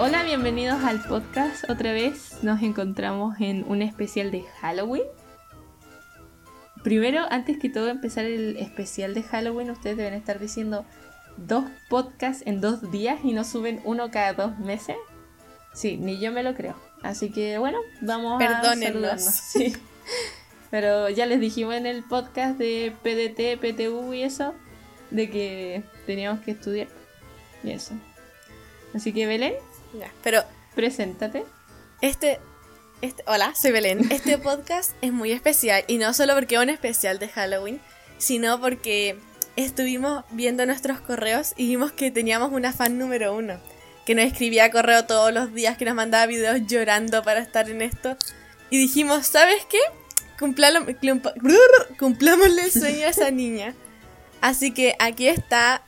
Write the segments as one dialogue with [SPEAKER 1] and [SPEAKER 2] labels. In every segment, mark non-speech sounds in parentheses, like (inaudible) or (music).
[SPEAKER 1] Hola, bienvenidos al podcast. Otra vez nos encontramos en un especial de Halloween. Primero, antes que todo empezar el especial de Halloween, ustedes deben estar diciendo dos podcasts en dos días y no suben uno cada dos meses. Sí, ni yo me lo creo. Así que bueno, vamos a saludarnos. (laughs) Sí. Pero ya les dijimos en el podcast de PDT, PTU y eso, de que teníamos que estudiar. Y eso. Así que Belén,
[SPEAKER 2] Ya, pero
[SPEAKER 1] preséntate.
[SPEAKER 2] este, este. Hola, soy Belén. (laughs) Este podcast es muy especial. Y no solo porque es un especial de Halloween, sino porque estuvimos viendo nuestros correos y vimos que teníamos una fan número uno. Que nos escribía correo todos los días, que nos mandaba videos llorando para estar en esto. Y dijimos, ¿sabes qué? Cumplalo- Cumplámosle el sueño a esa niña. Así que aquí está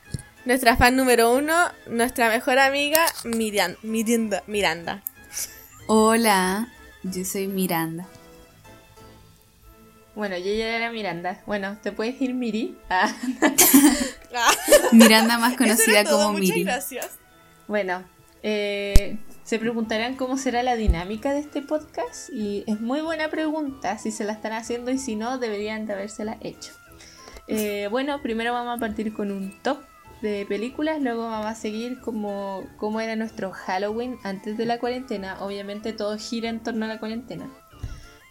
[SPEAKER 2] nuestra fan número uno, nuestra mejor amiga, Miriam, Miranda. Miranda.
[SPEAKER 3] Hola, yo soy Miranda.
[SPEAKER 1] Bueno, yo ya era Miranda. Bueno, ¿te puedes ir Miri? Ah, (laughs)
[SPEAKER 3] Miranda más
[SPEAKER 2] Eso
[SPEAKER 3] conocida
[SPEAKER 2] era todo,
[SPEAKER 3] como
[SPEAKER 2] muchas
[SPEAKER 3] Miri.
[SPEAKER 2] gracias.
[SPEAKER 1] bueno, eh, se preguntarán cómo será la dinámica de este podcast y es muy buena pregunta si se la están haciendo y si no, deberían de habérsela hecho. Eh, bueno, primero vamos a partir con un top de películas, luego vamos a seguir como, como era nuestro Halloween antes de la cuarentena. Obviamente todo gira en torno a la cuarentena.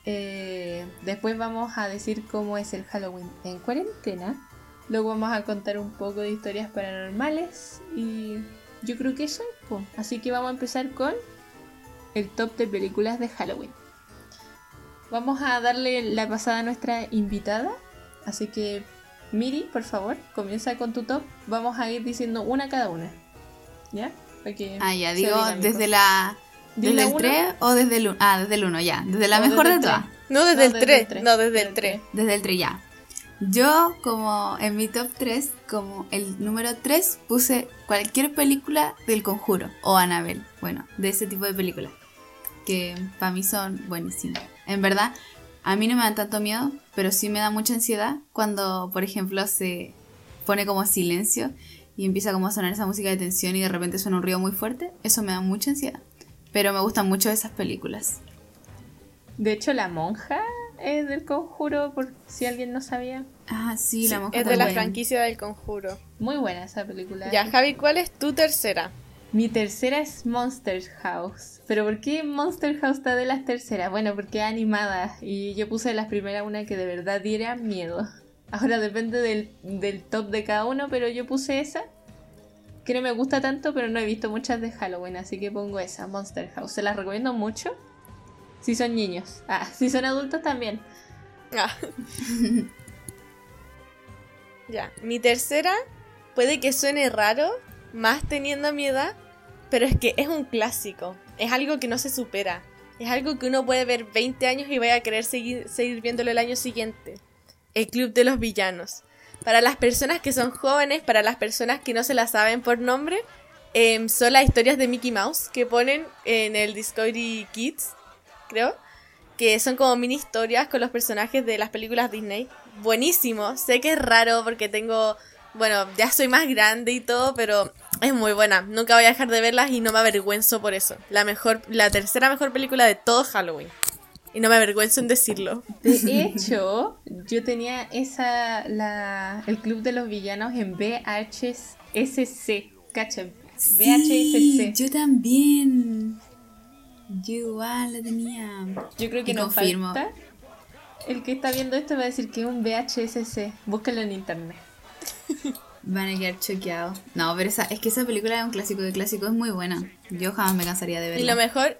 [SPEAKER 1] Eh, después vamos a decir cómo es el Halloween en cuarentena. Luego vamos a contar un poco de historias paranormales y yo creo que eso es. po. Así que vamos a empezar con el top de películas de Halloween. Vamos a darle la pasada a nuestra invitada. Así que Miri, por favor, comienza con tu top. Vamos a ir diciendo una cada una. ¿Ya? Para que
[SPEAKER 3] Ah, ya, digo, desde la... ¿Desde el
[SPEAKER 1] uno.
[SPEAKER 3] 3 o desde el 1? Ah, desde el 1, ya. Desde la mejor
[SPEAKER 1] desde
[SPEAKER 3] de todas.
[SPEAKER 2] No, desde
[SPEAKER 1] No,
[SPEAKER 2] el
[SPEAKER 1] desde
[SPEAKER 2] 3.
[SPEAKER 1] el tres.
[SPEAKER 2] No, desde el 3.
[SPEAKER 3] Desde el 3, ya. Yo, como en mi top 3, como el número 3, puse cualquier película del conjuro o Annabelle. Bueno, de ese tipo de películas. Que para mí son buenísimas. En verdad, a mí no me dan tanto miedo, pero sí me da mucha ansiedad cuando, por ejemplo, se pone como silencio y empieza como a sonar esa música de tensión y de repente suena un ruido muy fuerte. Eso me da mucha ansiedad. Pero me gustan mucho esas películas.
[SPEAKER 1] De hecho, la monja es del conjuro, por si alguien no sabía.
[SPEAKER 3] Ah, sí, la monja
[SPEAKER 2] Es de la franquicia del conjuro.
[SPEAKER 1] Muy buena esa película.
[SPEAKER 2] Ya, Javi, ¿cuál es tu tercera?
[SPEAKER 1] Mi tercera es Monster House. ¿Pero por qué Monster House está de las terceras? Bueno, porque es animada. Y yo puse las primeras una que de verdad diera miedo. Ahora depende del, del top de cada uno, pero yo puse esa. Que no me gusta tanto, pero no he visto muchas de Halloween, así que pongo esa, Monster House. Se las recomiendo mucho. Si son niños. Ah, si son adultos también.
[SPEAKER 2] Ah. (laughs) ya, mi tercera puede que suene raro, más teniendo mi edad, pero es que es un clásico. Es algo que no se supera. Es algo que uno puede ver 20 años y vaya a querer seguir, seguir viéndolo el año siguiente. El Club de los Villanos. Para las personas que son jóvenes, para las personas que no se la saben por nombre, em, son las historias de Mickey Mouse que ponen en el Discovery Kids, creo que son como mini historias con los personajes de las películas Disney. Buenísimo, sé que es raro porque tengo, bueno, ya soy más grande y todo, pero es muy buena. Nunca voy a dejar de verlas y no me avergüenzo por eso. La mejor, la tercera mejor película de todo Halloween. Y no me avergüenzo en decirlo.
[SPEAKER 1] De hecho, yo tenía esa, la, el Club de los Villanos en VHSC. ¿Cachan?
[SPEAKER 3] Sí,
[SPEAKER 1] VHSC.
[SPEAKER 3] yo también. Yo igual la tenía.
[SPEAKER 1] Yo creo que
[SPEAKER 3] confirmo.
[SPEAKER 1] falta. El que está viendo esto va a decir que es un VHSC. Búscalo en internet. (laughs)
[SPEAKER 3] Van a quedar choqueados. No, pero esa, es que esa película es un clásico de clásicos, es muy buena. Yo jamás me cansaría de verla.
[SPEAKER 2] Y lo mejor,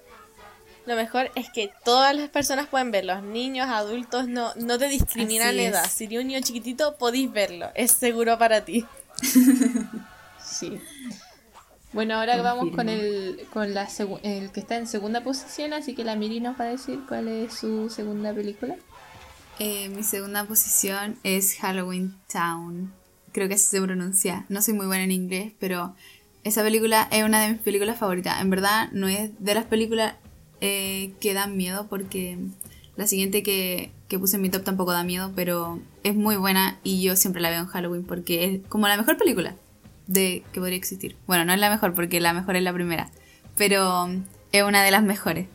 [SPEAKER 2] lo mejor es que todas las personas pueden verlo. Niños, adultos, no, no te discriminan la edad. Si eres un niño chiquitito, podéis verlo. Es seguro para ti. (laughs)
[SPEAKER 1] Sí. Bueno, ahora vamos con el con la el que está en segunda posición, así que la Miri nos va a decir cuál es su segunda película.
[SPEAKER 3] Eh, mi segunda posición es Halloween Town. Creo que así se pronuncia. No soy muy buena en inglés, pero esa película es una de mis películas favoritas. En verdad, no es de las películas eh, que dan miedo, porque la siguiente que, que puse en mi top tampoco da miedo, pero es muy buena y yo siempre la veo en Halloween porque es como la mejor película de que podría existir. Bueno, no es la mejor porque la mejor es la primera, pero es una de las mejores.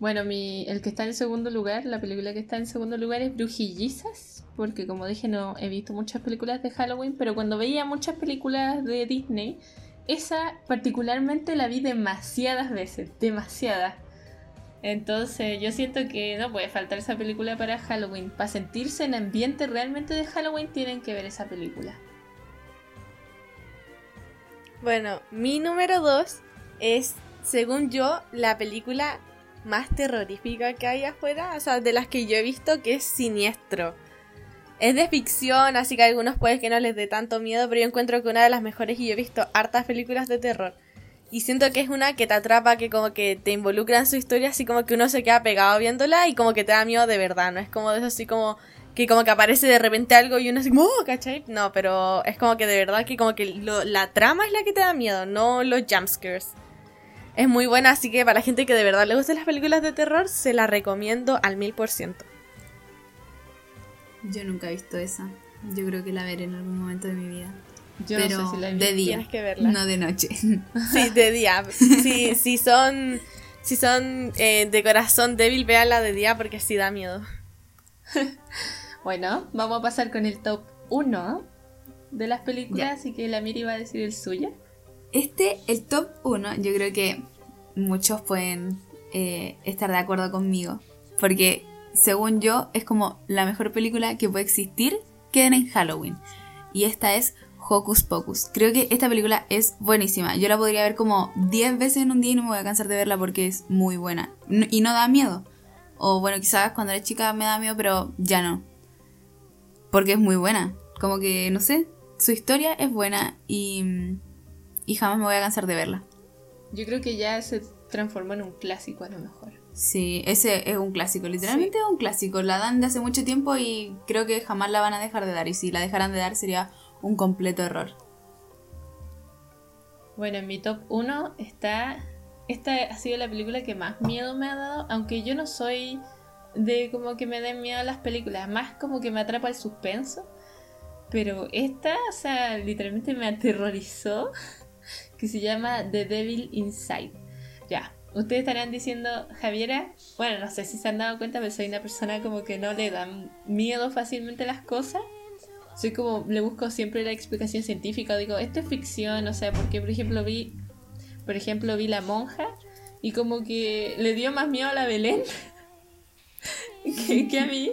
[SPEAKER 1] Bueno, mi, el que está en segundo lugar, la película que está en segundo lugar es Brujillizas, porque como dije no he visto muchas películas de Halloween, pero cuando veía muchas películas de Disney, esa particularmente la vi demasiadas veces, demasiadas. Entonces yo siento que no puede faltar esa película para Halloween. Para sentirse en ambiente realmente de Halloween tienen que ver esa película.
[SPEAKER 2] Bueno, mi número 2 es, según yo, la película más terrorífica que hay afuera, o sea, de las que yo he visto, que es Siniestro. Es de ficción, así que a algunos puede que no les dé tanto miedo, pero yo encuentro que una de las mejores y yo he visto hartas películas de terror. Y siento que es una que te atrapa, que como que te involucra en su historia, así como que uno se queda pegado viéndola y como que te da miedo de verdad, no es como de eso así como que como que aparece de repente algo y uno así como, oh, ¿cachai? No, pero es como que de verdad que como que la trama es la que te da miedo, no los jumpscares. Es muy buena, así que para la gente que de verdad le gustan las películas de terror, se la recomiendo al mil por ciento.
[SPEAKER 3] Yo nunca he visto esa. Yo creo que la veré en algún momento de mi vida.
[SPEAKER 1] Yo
[SPEAKER 3] Pero
[SPEAKER 1] no sé si la he
[SPEAKER 3] de
[SPEAKER 1] visto.
[SPEAKER 3] día,
[SPEAKER 2] Tienes que verla.
[SPEAKER 3] no de noche. (laughs)
[SPEAKER 2] Sí, de día. Sí, si son, si son eh, de corazón débil, véanla de día porque sí da miedo. (laughs)
[SPEAKER 1] Bueno, vamos a pasar con el top 1 de las películas,
[SPEAKER 3] Ya.
[SPEAKER 1] así que la Miri va a decir el suyo.
[SPEAKER 3] Este, el top 1, yo creo que muchos pueden eh, estar de acuerdo conmigo. Porque, según yo, es como la mejor película que puede existir que en Halloween. Y esta es Hocus Pocus. Creo que esta película es buenísima. Yo la podría ver como 10 veces en un día y no me voy a cansar de verla porque es muy buena. Y no da miedo. O bueno, quizás cuando era chica me da miedo, pero ya no. Porque es muy buena. Como que, no sé, su historia es buena y, y jamás me voy a cansar de verla.
[SPEAKER 1] Yo creo que ya se transformó en un clásico a lo mejor.
[SPEAKER 3] Sí, ese es un clásico, literalmente es un clásico. La dan de hace mucho tiempo y creo que jamás la van a dejar de dar. Y si la dejaran de dar sería un completo error.
[SPEAKER 1] Bueno, en mi top 1 está... Esta ha sido la película que más miedo me ha dado, aunque yo no soy de como que me den miedo las películas, más como que me atrapa el suspenso. Pero esta, o sea, literalmente me aterrorizó, (laughs) que se llama The Devil Inside. Ya, ustedes estarán diciendo, Javiera, bueno, no sé si se han dado cuenta, pero soy una persona como que no le dan miedo fácilmente las cosas. Soy como, le busco siempre la explicación científica, digo, esto es ficción, o sea, porque por ejemplo vi, por ejemplo vi La Monja y como que le dio más miedo a la Belén (laughs) que, que a mí.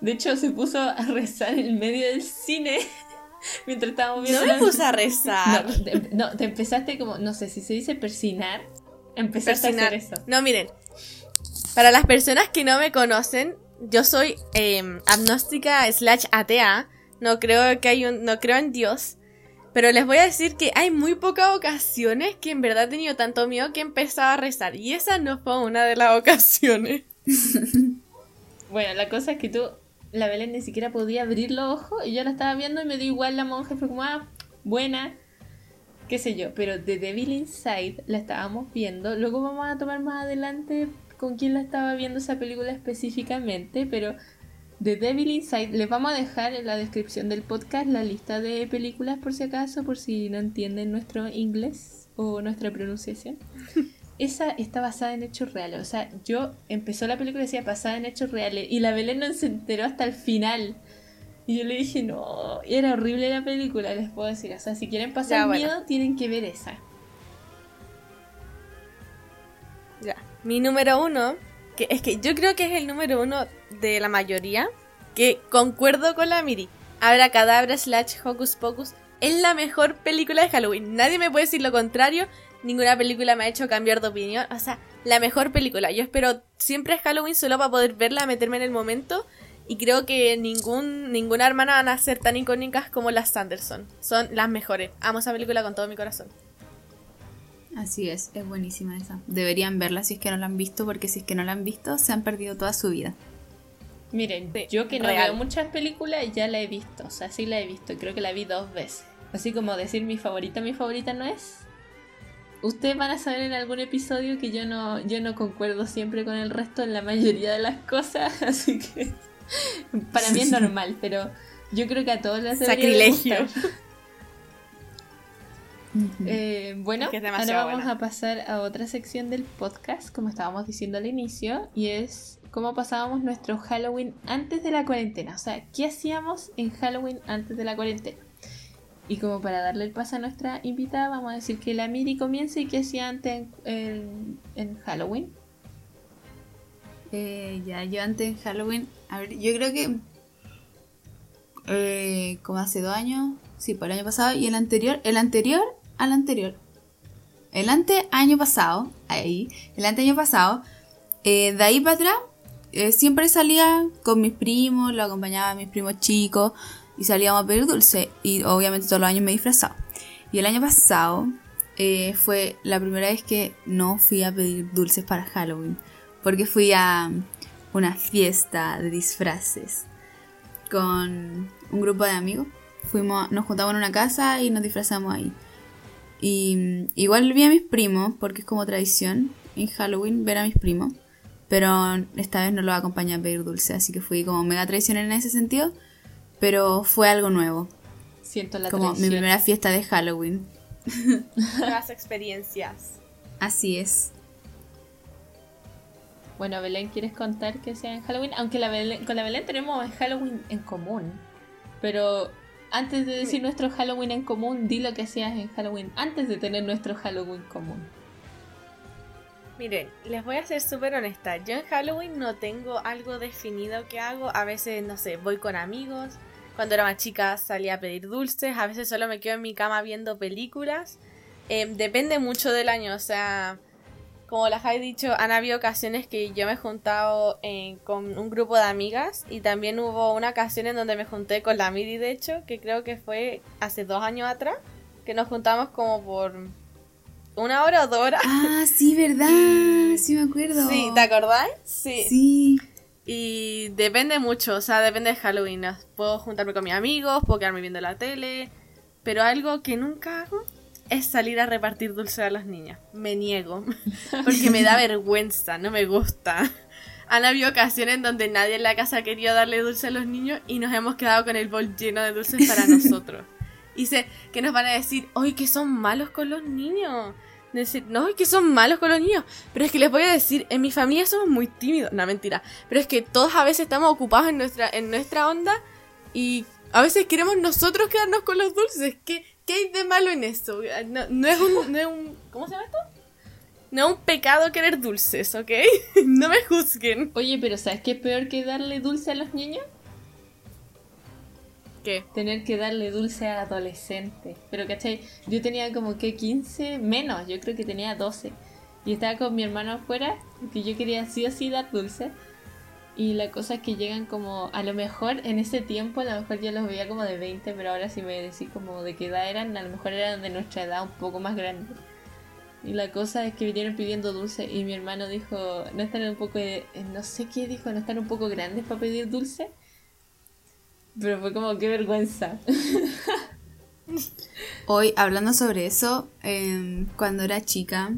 [SPEAKER 1] De hecho, se puso a rezar en medio del cine (laughs) mientras estábamos viendo
[SPEAKER 2] No me puse a (laughs) rezar.
[SPEAKER 1] no, te, no, te empezaste como, no sé si se dice persinar. Empezaste a
[SPEAKER 2] Persinar.
[SPEAKER 1] hacer eso.
[SPEAKER 2] No, miren. Para las personas que no me conocen, yo soy eh, agnóstica slash atea. No creo que hay un, no creo en Dios. Pero les voy a decir que hay muy pocas ocasiones que en verdad he tenido tanto miedo que he empezado a rezar. Y esa no fue una de las (laughs) ocasiones.
[SPEAKER 1] Bueno, la cosa es que tú, la Belén ni siquiera podía abrir los ojos y yo la estaba viendo y me dio igual la monja. Fue como, ah, buena, qué sé yo. Pero The Devil Inside la estábamos viendo. Luego vamos a tomar más adelante con quién la estaba viendo esa película específicamente. Pero The Devil Inside, les vamos a dejar en la descripción del podcast la lista de películas por si acaso, por si no entienden nuestro inglés o nuestra pronunciación. (laughs) Esa está basada en hechos reales. O sea, yo empezó la película y decía basada en hechos reales. Y la Belén no se enteró hasta el final. Y yo le dije, no, y era horrible la película, les puedo decir. O sea, si quieren pasar
[SPEAKER 2] Ya, bueno.
[SPEAKER 1] miedo, tienen que ver esa.
[SPEAKER 2] Ya. Mi número uno, que es que yo creo que es el número uno de la mayoría, que concuerdo con la Miri. Abra Cadabra slash Hocus Pocus es la mejor película de Halloween. Nadie me puede decir lo contrario. Ninguna película me ha hecho cambiar de opinión. O sea, la mejor película. Yo espero siempre es Halloween solo para poder verla, meterme en el momento. Y creo que ningún, ninguna hermana van a ser tan icónicas como las Sanderson. Son las mejores. Amo esa película con todo mi corazón.
[SPEAKER 3] Así es, es buenísima esa. Deberían verla si es que no la han visto, porque si es que no la han visto, se han perdido toda su vida.
[SPEAKER 1] Miren,
[SPEAKER 2] Sí,
[SPEAKER 1] yo que no
[SPEAKER 2] real.
[SPEAKER 1] veo muchas películas, ya la he visto. O sea, sí la he visto. Creo que la vi dos veces. Así como decir mi favorita, mi favorita no es. Ustedes van a saber en algún episodio que yo no, yo no concuerdo siempre con el resto en la mayoría de las cosas. (laughs) Así que (laughs) para mí es normal, pero yo creo que a todos les
[SPEAKER 2] Sacrilegio.
[SPEAKER 1] Eh, bueno,
[SPEAKER 2] Es que es
[SPEAKER 1] ahora vamos
[SPEAKER 2] buena.
[SPEAKER 1] a pasar a otra sección del podcast, como estábamos diciendo al inicio, y es cómo pasábamos nuestro Halloween antes de la cuarentena. O sea, ¿qué hacíamos en Halloween antes de la cuarentena? Y como para darle el paso a nuestra invitada, vamos a decir que la Miri comience y qué hacía antes en, en- en Halloween.
[SPEAKER 3] Eh, ya, yo antes de Halloween, a ver, yo creo que eh, como hace dos años, sí, por el año pasado, y el anterior, el anterior al anterior, el ante año pasado, ahí, el ante año pasado, eh, de ahí para atrás, eh, siempre salía con mis primos, lo acompañaba a mis primos chicos, y salíamos a pedir dulce, y obviamente todos los años me disfrazaba. Y el año pasado eh, fue la primera vez que no fui a pedir dulces para Halloween porque fui a una fiesta de disfraces con un grupo de amigos. Fuimos, nos juntamos en una casa y nos disfrazamos ahí. Y mm, igual vi a mis primos, porque es como tradición en Halloween ver a mis primos. Pero esta vez no los acompañé a pedir dulce, así que fui como mega tradicional en ese sentido. Pero fue algo nuevo,
[SPEAKER 1] Siento la
[SPEAKER 3] como mi primera fiesta de Halloween. (laughs)
[SPEAKER 2] Nuevas (laughs) experiencias.
[SPEAKER 3] Así es.
[SPEAKER 1] Bueno, Belén, ¿quieres contar qué hacía en Halloween? Aunque la Belén- con la Belén tenemos Halloween en común. Pero antes de decir nuestro Halloween en común, di lo que hacías en Halloween antes de tener nuestro Halloween común.
[SPEAKER 2] Miren, les voy a ser súper honesta. Yo en Halloween no tengo algo definido que hago. A veces, no sé, voy con amigos. Cuando era más chica salía a pedir dulces. A veces solo me quedo en mi cama viendo películas. Eh, depende mucho del año. O sea, como les he dicho, han habido ocasiones que yo me he juntado eh, con un grupo de amigas. Y también hubo una ocasión en donde me junté con la Miri, de hecho, que creo que fue hace dos años atrás. Que nos juntamos como por una hora o dos horas.
[SPEAKER 3] Ah, sí, verdad. Sí, me acuerdo.
[SPEAKER 2] Sí, ¿te acordáis? Sí.
[SPEAKER 3] Sí.
[SPEAKER 2] Y depende mucho, o sea, depende de Halloween. Puedo juntarme con mis amigos, puedo quedarme viendo la tele, pero algo que nunca hago es salir a repartir dulce a los niños. Me niego, (laughs) porque me da vergüenza, no me gusta. Han habido ocasiones en donde nadie en la casa ha querido darle dulce a los niños y nos hemos quedado con el bol lleno de dulces para (laughs) nosotros. Y sé que nos van a decir, hoy que son malos con los niños. Decir, no, es que son malos con los niños. Pero es que les voy a decir, en mi familia somos muy tímidos. No, mentira. Pero es que todos a veces estamos ocupados en nuestra, en nuestra onda y a veces queremos nosotros quedarnos con los dulces. ¿Qué, qué hay de malo en eso? No, no es un, no es un... ¿Cómo se llama esto? No es un pecado querer dulces, ¿ok? (laughs) no me juzguen.
[SPEAKER 1] Oye, pero ¿sabes qué es peor que darle dulce a los niños?
[SPEAKER 2] ¿Qué?
[SPEAKER 1] Tener que darle dulce a adolescentes. Pero, ¿cachai? Yo tenía como que 15 menos, yo creo que tenía 12. Y estaba con mi hermano afuera, que yo quería sí o sí dar dulce. Y la cosa es que llegan como, a lo mejor en ese tiempo, a lo mejor yo los veía como de 20, pero ahora si me decís como de qué edad eran, a lo mejor eran de nuestra edad un poco más grande. Y la cosa es que vinieron pidiendo dulce y mi hermano dijo, no están un poco, eh, no sé qué dijo, no están un poco grandes para pedir dulce. Pero fue como, qué vergüenza. (laughs)
[SPEAKER 3] Hoy, hablando sobre eso, em, cuando era chica,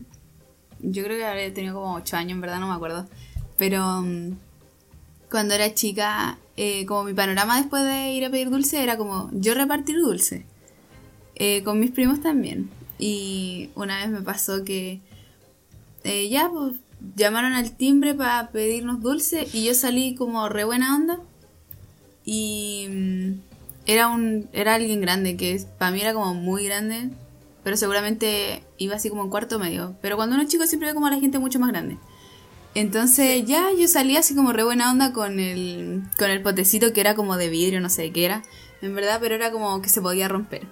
[SPEAKER 3] yo creo que habría tenido como 8 años, en verdad no me acuerdo. Pero em, cuando era chica, eh, como mi panorama después de ir a pedir dulce era como yo repartir dulce. Eh, con mis primos también. Y una vez me pasó que eh, ya, pues, llamaron al timbre para pedirnos dulce y yo salí como re buena onda. Y mm, era un era alguien grande, que para mí era como muy grande, pero seguramente iba así como en cuarto medio. Pero cuando uno es chico siempre ve como a la gente mucho más grande. Entonces ya yo salí así como re buena onda con el, con el potecito que era como de vidrio, no sé qué era, en verdad, pero era como que se podía romper.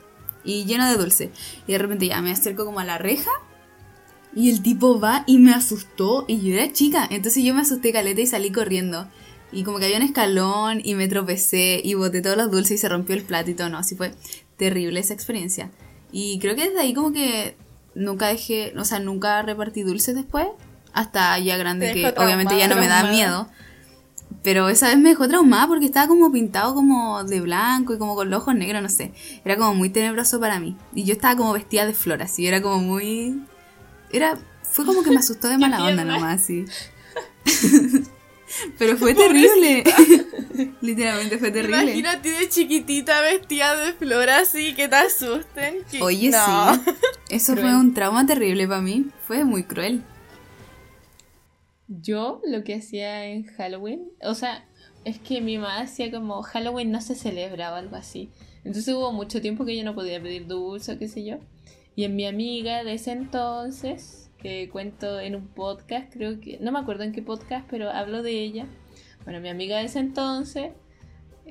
[SPEAKER 3] Y lleno de dulce. Y de repente ya me acerco como a la reja y el tipo va y me asustó y yo era chica. Entonces yo me asusté caleta y salí corriendo. Y como que había un escalón y me tropecé y boté todos los dulces y se rompió el plato y todo. No, así fue terrible esa experiencia. Y creo que desde ahí como que nunca dejé, o sea, nunca repartí dulces después. Hasta ya grande, que obviamente ya no me da miedo. Pero esa vez me dejó traumada porque estaba como pintado como de blanco y como con los ojos negros, no sé. Era como muy tenebroso para mí. Y yo estaba como vestida de flor, así. Era como muy... Era... Fue como que me asustó de (laughs) mala onda nomás, así. (laughs) Pero fue terrible. (laughs) Literalmente fue terrible.
[SPEAKER 2] Imagínate de chiquitita vestida de flor así, que te asusten. que-
[SPEAKER 3] Oye,
[SPEAKER 2] no.
[SPEAKER 3] sí. Eso
[SPEAKER 1] Cruel.
[SPEAKER 3] fue un trauma terrible para mí. Fue muy cruel.
[SPEAKER 1] Yo lo que hacía en Halloween, o sea, es que mi mamá hacía como Halloween no se celebra o algo así. Entonces hubo mucho tiempo que yo no podía pedir dulce o qué sé yo. Y en mi amiga de ese entonces, que cuento en un podcast, creo que, no me acuerdo en qué podcast, pero hablo de ella. Bueno, mi amiga de ese entonces,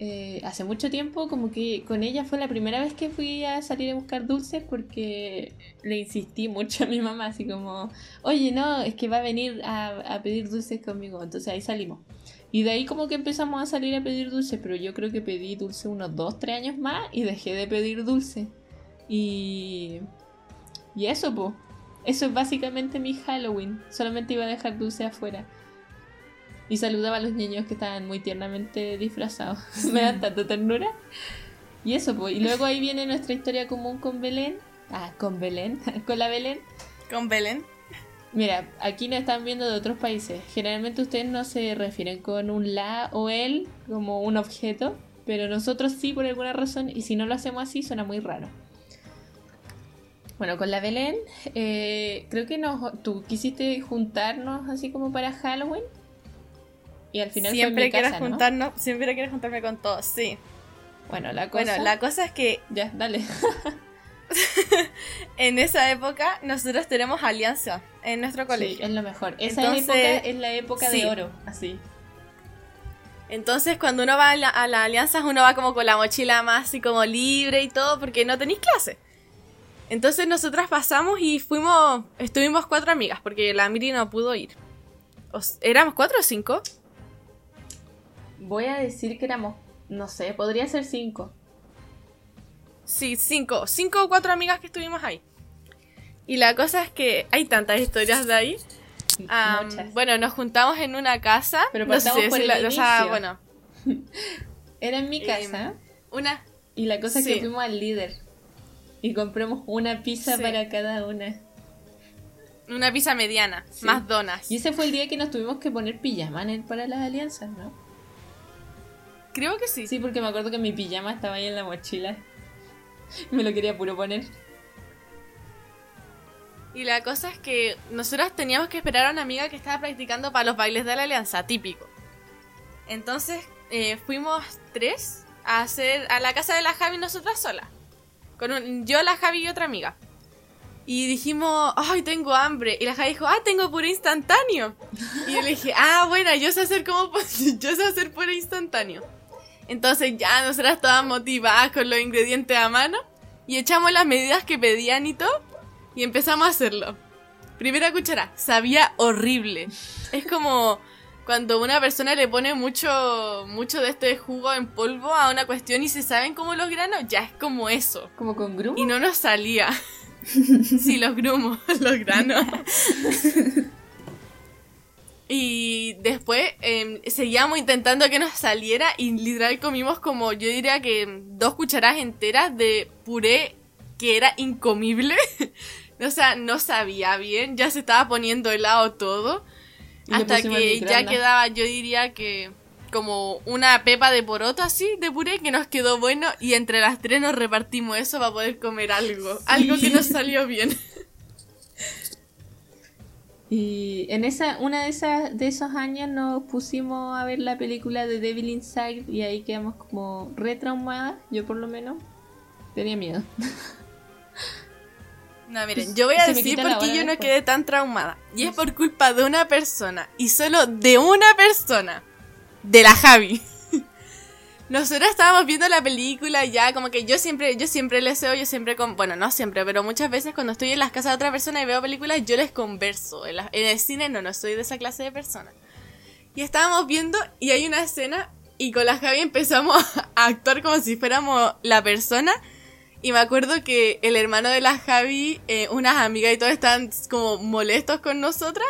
[SPEAKER 1] eh, hace mucho tiempo, como que con ella fue la primera vez que fui a salir a buscar dulces porque le insistí mucho a mi mamá, así como, oye, no, es que va a venir a, a pedir dulces conmigo. Entonces ahí salimos. Y de ahí como que empezamos a salir a pedir dulces, pero yo creo que pedí dulce unos 2, 3 años más y dejé de pedir dulce. Y... Y eso, pues. Eso es básicamente mi Halloween. Solamente iba a dejar dulce afuera. Y saludaba a los niños que estaban muy tiernamente disfrazados. (laughs) Me dan tanta ternura. Y eso, pues. Y luego ahí viene nuestra historia común con Belén. Ah, con Belén. (laughs) con la Belén.
[SPEAKER 2] Con Belén.
[SPEAKER 1] Mira, aquí nos están viendo de otros países. Generalmente ustedes no se refieren con un la o el como un objeto, pero nosotros sí por alguna razón, y si no lo hacemos así suena muy raro. Bueno, con la Belén, eh, creo que nos, tú quisiste juntarnos así como para Halloween. Y al final
[SPEAKER 2] Siempre
[SPEAKER 1] ¿no?
[SPEAKER 2] juntarnos, siempre quieres juntarme con todos, sí.
[SPEAKER 1] Bueno, la cosa...
[SPEAKER 2] Bueno, la cosa es que
[SPEAKER 1] Ya, dale. (laughs)
[SPEAKER 2] en esa época nosotros tenemos alianza en nuestro
[SPEAKER 1] Sí,
[SPEAKER 2] colegio.
[SPEAKER 1] es lo mejor. Esa
[SPEAKER 2] Entonces,
[SPEAKER 1] época es la época
[SPEAKER 2] sí.
[SPEAKER 1] de oro, así.
[SPEAKER 2] Entonces cuando uno va a la, a la alianza uno va como con la mochila más así como libre y todo porque no tenéis clase. Entonces nosotras pasamos y fuimos, estuvimos cuatro amigas porque la Miri no pudo ir. O ¿Éramos cuatro o cinco?
[SPEAKER 1] Voy a decir que éramos, no sé, podría ser cinco.
[SPEAKER 2] Sí, cinco. Cinco o cuatro amigas que estuvimos ahí. Y la cosa es que hay tantas historias de ahí.
[SPEAKER 1] Muchas.
[SPEAKER 2] bueno, nos juntamos en una casa.
[SPEAKER 1] Pero
[SPEAKER 2] no sé
[SPEAKER 1] por el
[SPEAKER 2] decirla- o sea, bueno, (laughs)
[SPEAKER 1] Era en mi
[SPEAKER 2] Em,
[SPEAKER 1] casa
[SPEAKER 2] una.
[SPEAKER 1] y la cosa es que fuimos al líder y compramos una pizza
[SPEAKER 2] Sí.
[SPEAKER 1] para cada una.
[SPEAKER 2] Una pizza mediana,
[SPEAKER 1] Sí.
[SPEAKER 2] más donas.
[SPEAKER 1] Y ese fue el día que nos tuvimos que poner pijama en el- para las alianzas, ¿no?
[SPEAKER 2] Creo que sí.
[SPEAKER 1] Sí, porque me acuerdo que mi pijama estaba ahí en la mochila. (laughs) Me lo quería puro poner.
[SPEAKER 2] Y la cosa es que nosotras teníamos que esperar a una amiga que estaba practicando para los bailes de la alianza, típico. Entonces eh, fuimos tres a hacer a la casa de la Javi nosotras solas. Con un- yo, la Javi y otra amiga. Y dijimos, ay, tengo hambre. Y la Javi dijo, ah, tengo puré instantáneo. Y yo le dije, ah, bueno, yo sé hacer como, (laughs) yo sé hacer puré instantáneo. Entonces ya nosotras todas motivadas con los ingredientes a mano. Y echamos las medidas que pedían y todo. Y empezamos a hacerlo. Primera cuchara, sabía horrible. Es como cuando una persona le pone mucho, mucho de este jugo en polvo a una cuestión y se saben como los granos, ya es como eso.
[SPEAKER 1] Como con grumo.
[SPEAKER 2] Y no nos salía. (laughs) sí, los grumos, (laughs) los granos. (laughs) y después em, seguíamos intentando que nos saliera y literal comimos como yo diría que dos cucharadas enteras de puré que era incomible. (laughs) o sea, no sabía bien, ya se estaba poniendo helado todo.
[SPEAKER 1] Y
[SPEAKER 2] hasta que ya quedaba, yo diría que como una pepa de poroto así de puré que nos quedó bueno y entre las tres nos repartimos eso para poder comer algo. Algo que (laughs) nos salió bien.
[SPEAKER 1] Y en esa, una de esas, de esos años nos pusimos a ver la película de Devil Inside y ahí quedamos como retraumadas, yo por lo menos. Tenía miedo. (laughs)
[SPEAKER 2] No, miren, yo voy a
[SPEAKER 1] Se
[SPEAKER 2] decir por qué yo no quedé tan traumada. Y es por culpa de una persona. Y solo de una persona. De la Javi. Nosotros estábamos viendo la película ya, como que yo siempre, yo siempre les deseo, yo siempre, con, bueno, no siempre, pero muchas veces cuando estoy en las casas de otra persona y veo películas, yo les converso. En el cine no, no soy de esa clase de persona. Y estábamos viendo y hay una escena y con la Javi empezamos (laughs) a actuar como si fuéramos la persona. Y me acuerdo que el hermano de la Javi, eh, unas amigas y todos estaban como molestos con nosotras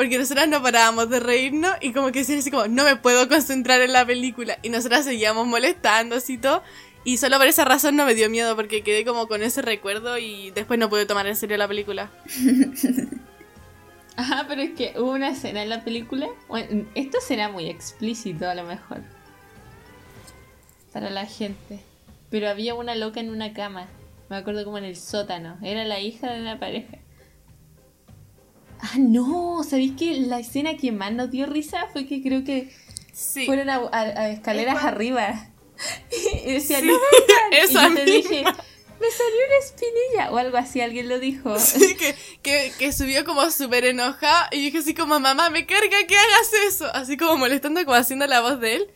[SPEAKER 2] porque nosotras no parábamos de reírnos y como que decían así como, no me puedo concentrar en la película. Y nosotras seguíamos molestando así todo. Y solo por esa razón no me dio miedo porque quedé como con ese recuerdo y después no pude tomar en serio la película. (laughs)
[SPEAKER 1] Ajá, pero es que hubo una escena en la película. Esto será muy explícito a lo mejor. Para la gente. Pero había una loca en una cama. Me acuerdo como en el sótano. Era la hija de una pareja. Ah, no. ¿Sabéis que la escena que más nos dio risa fue que creo que
[SPEAKER 2] Sí.
[SPEAKER 1] fueron a, a- a escaleras
[SPEAKER 2] Es
[SPEAKER 1] arriba? (laughs) y decían,
[SPEAKER 2] Sí,
[SPEAKER 1] no vengan. (laughs) Y
[SPEAKER 2] esa
[SPEAKER 1] yo te
[SPEAKER 2] misma.
[SPEAKER 1] dije, me salió una espinilla. O algo así, alguien lo dijo. (laughs)
[SPEAKER 2] Sí, que, que, que subió como súper enojada y dije así como, mamá, me carga que hagas eso. Así como molestando, como haciendo la voz de él.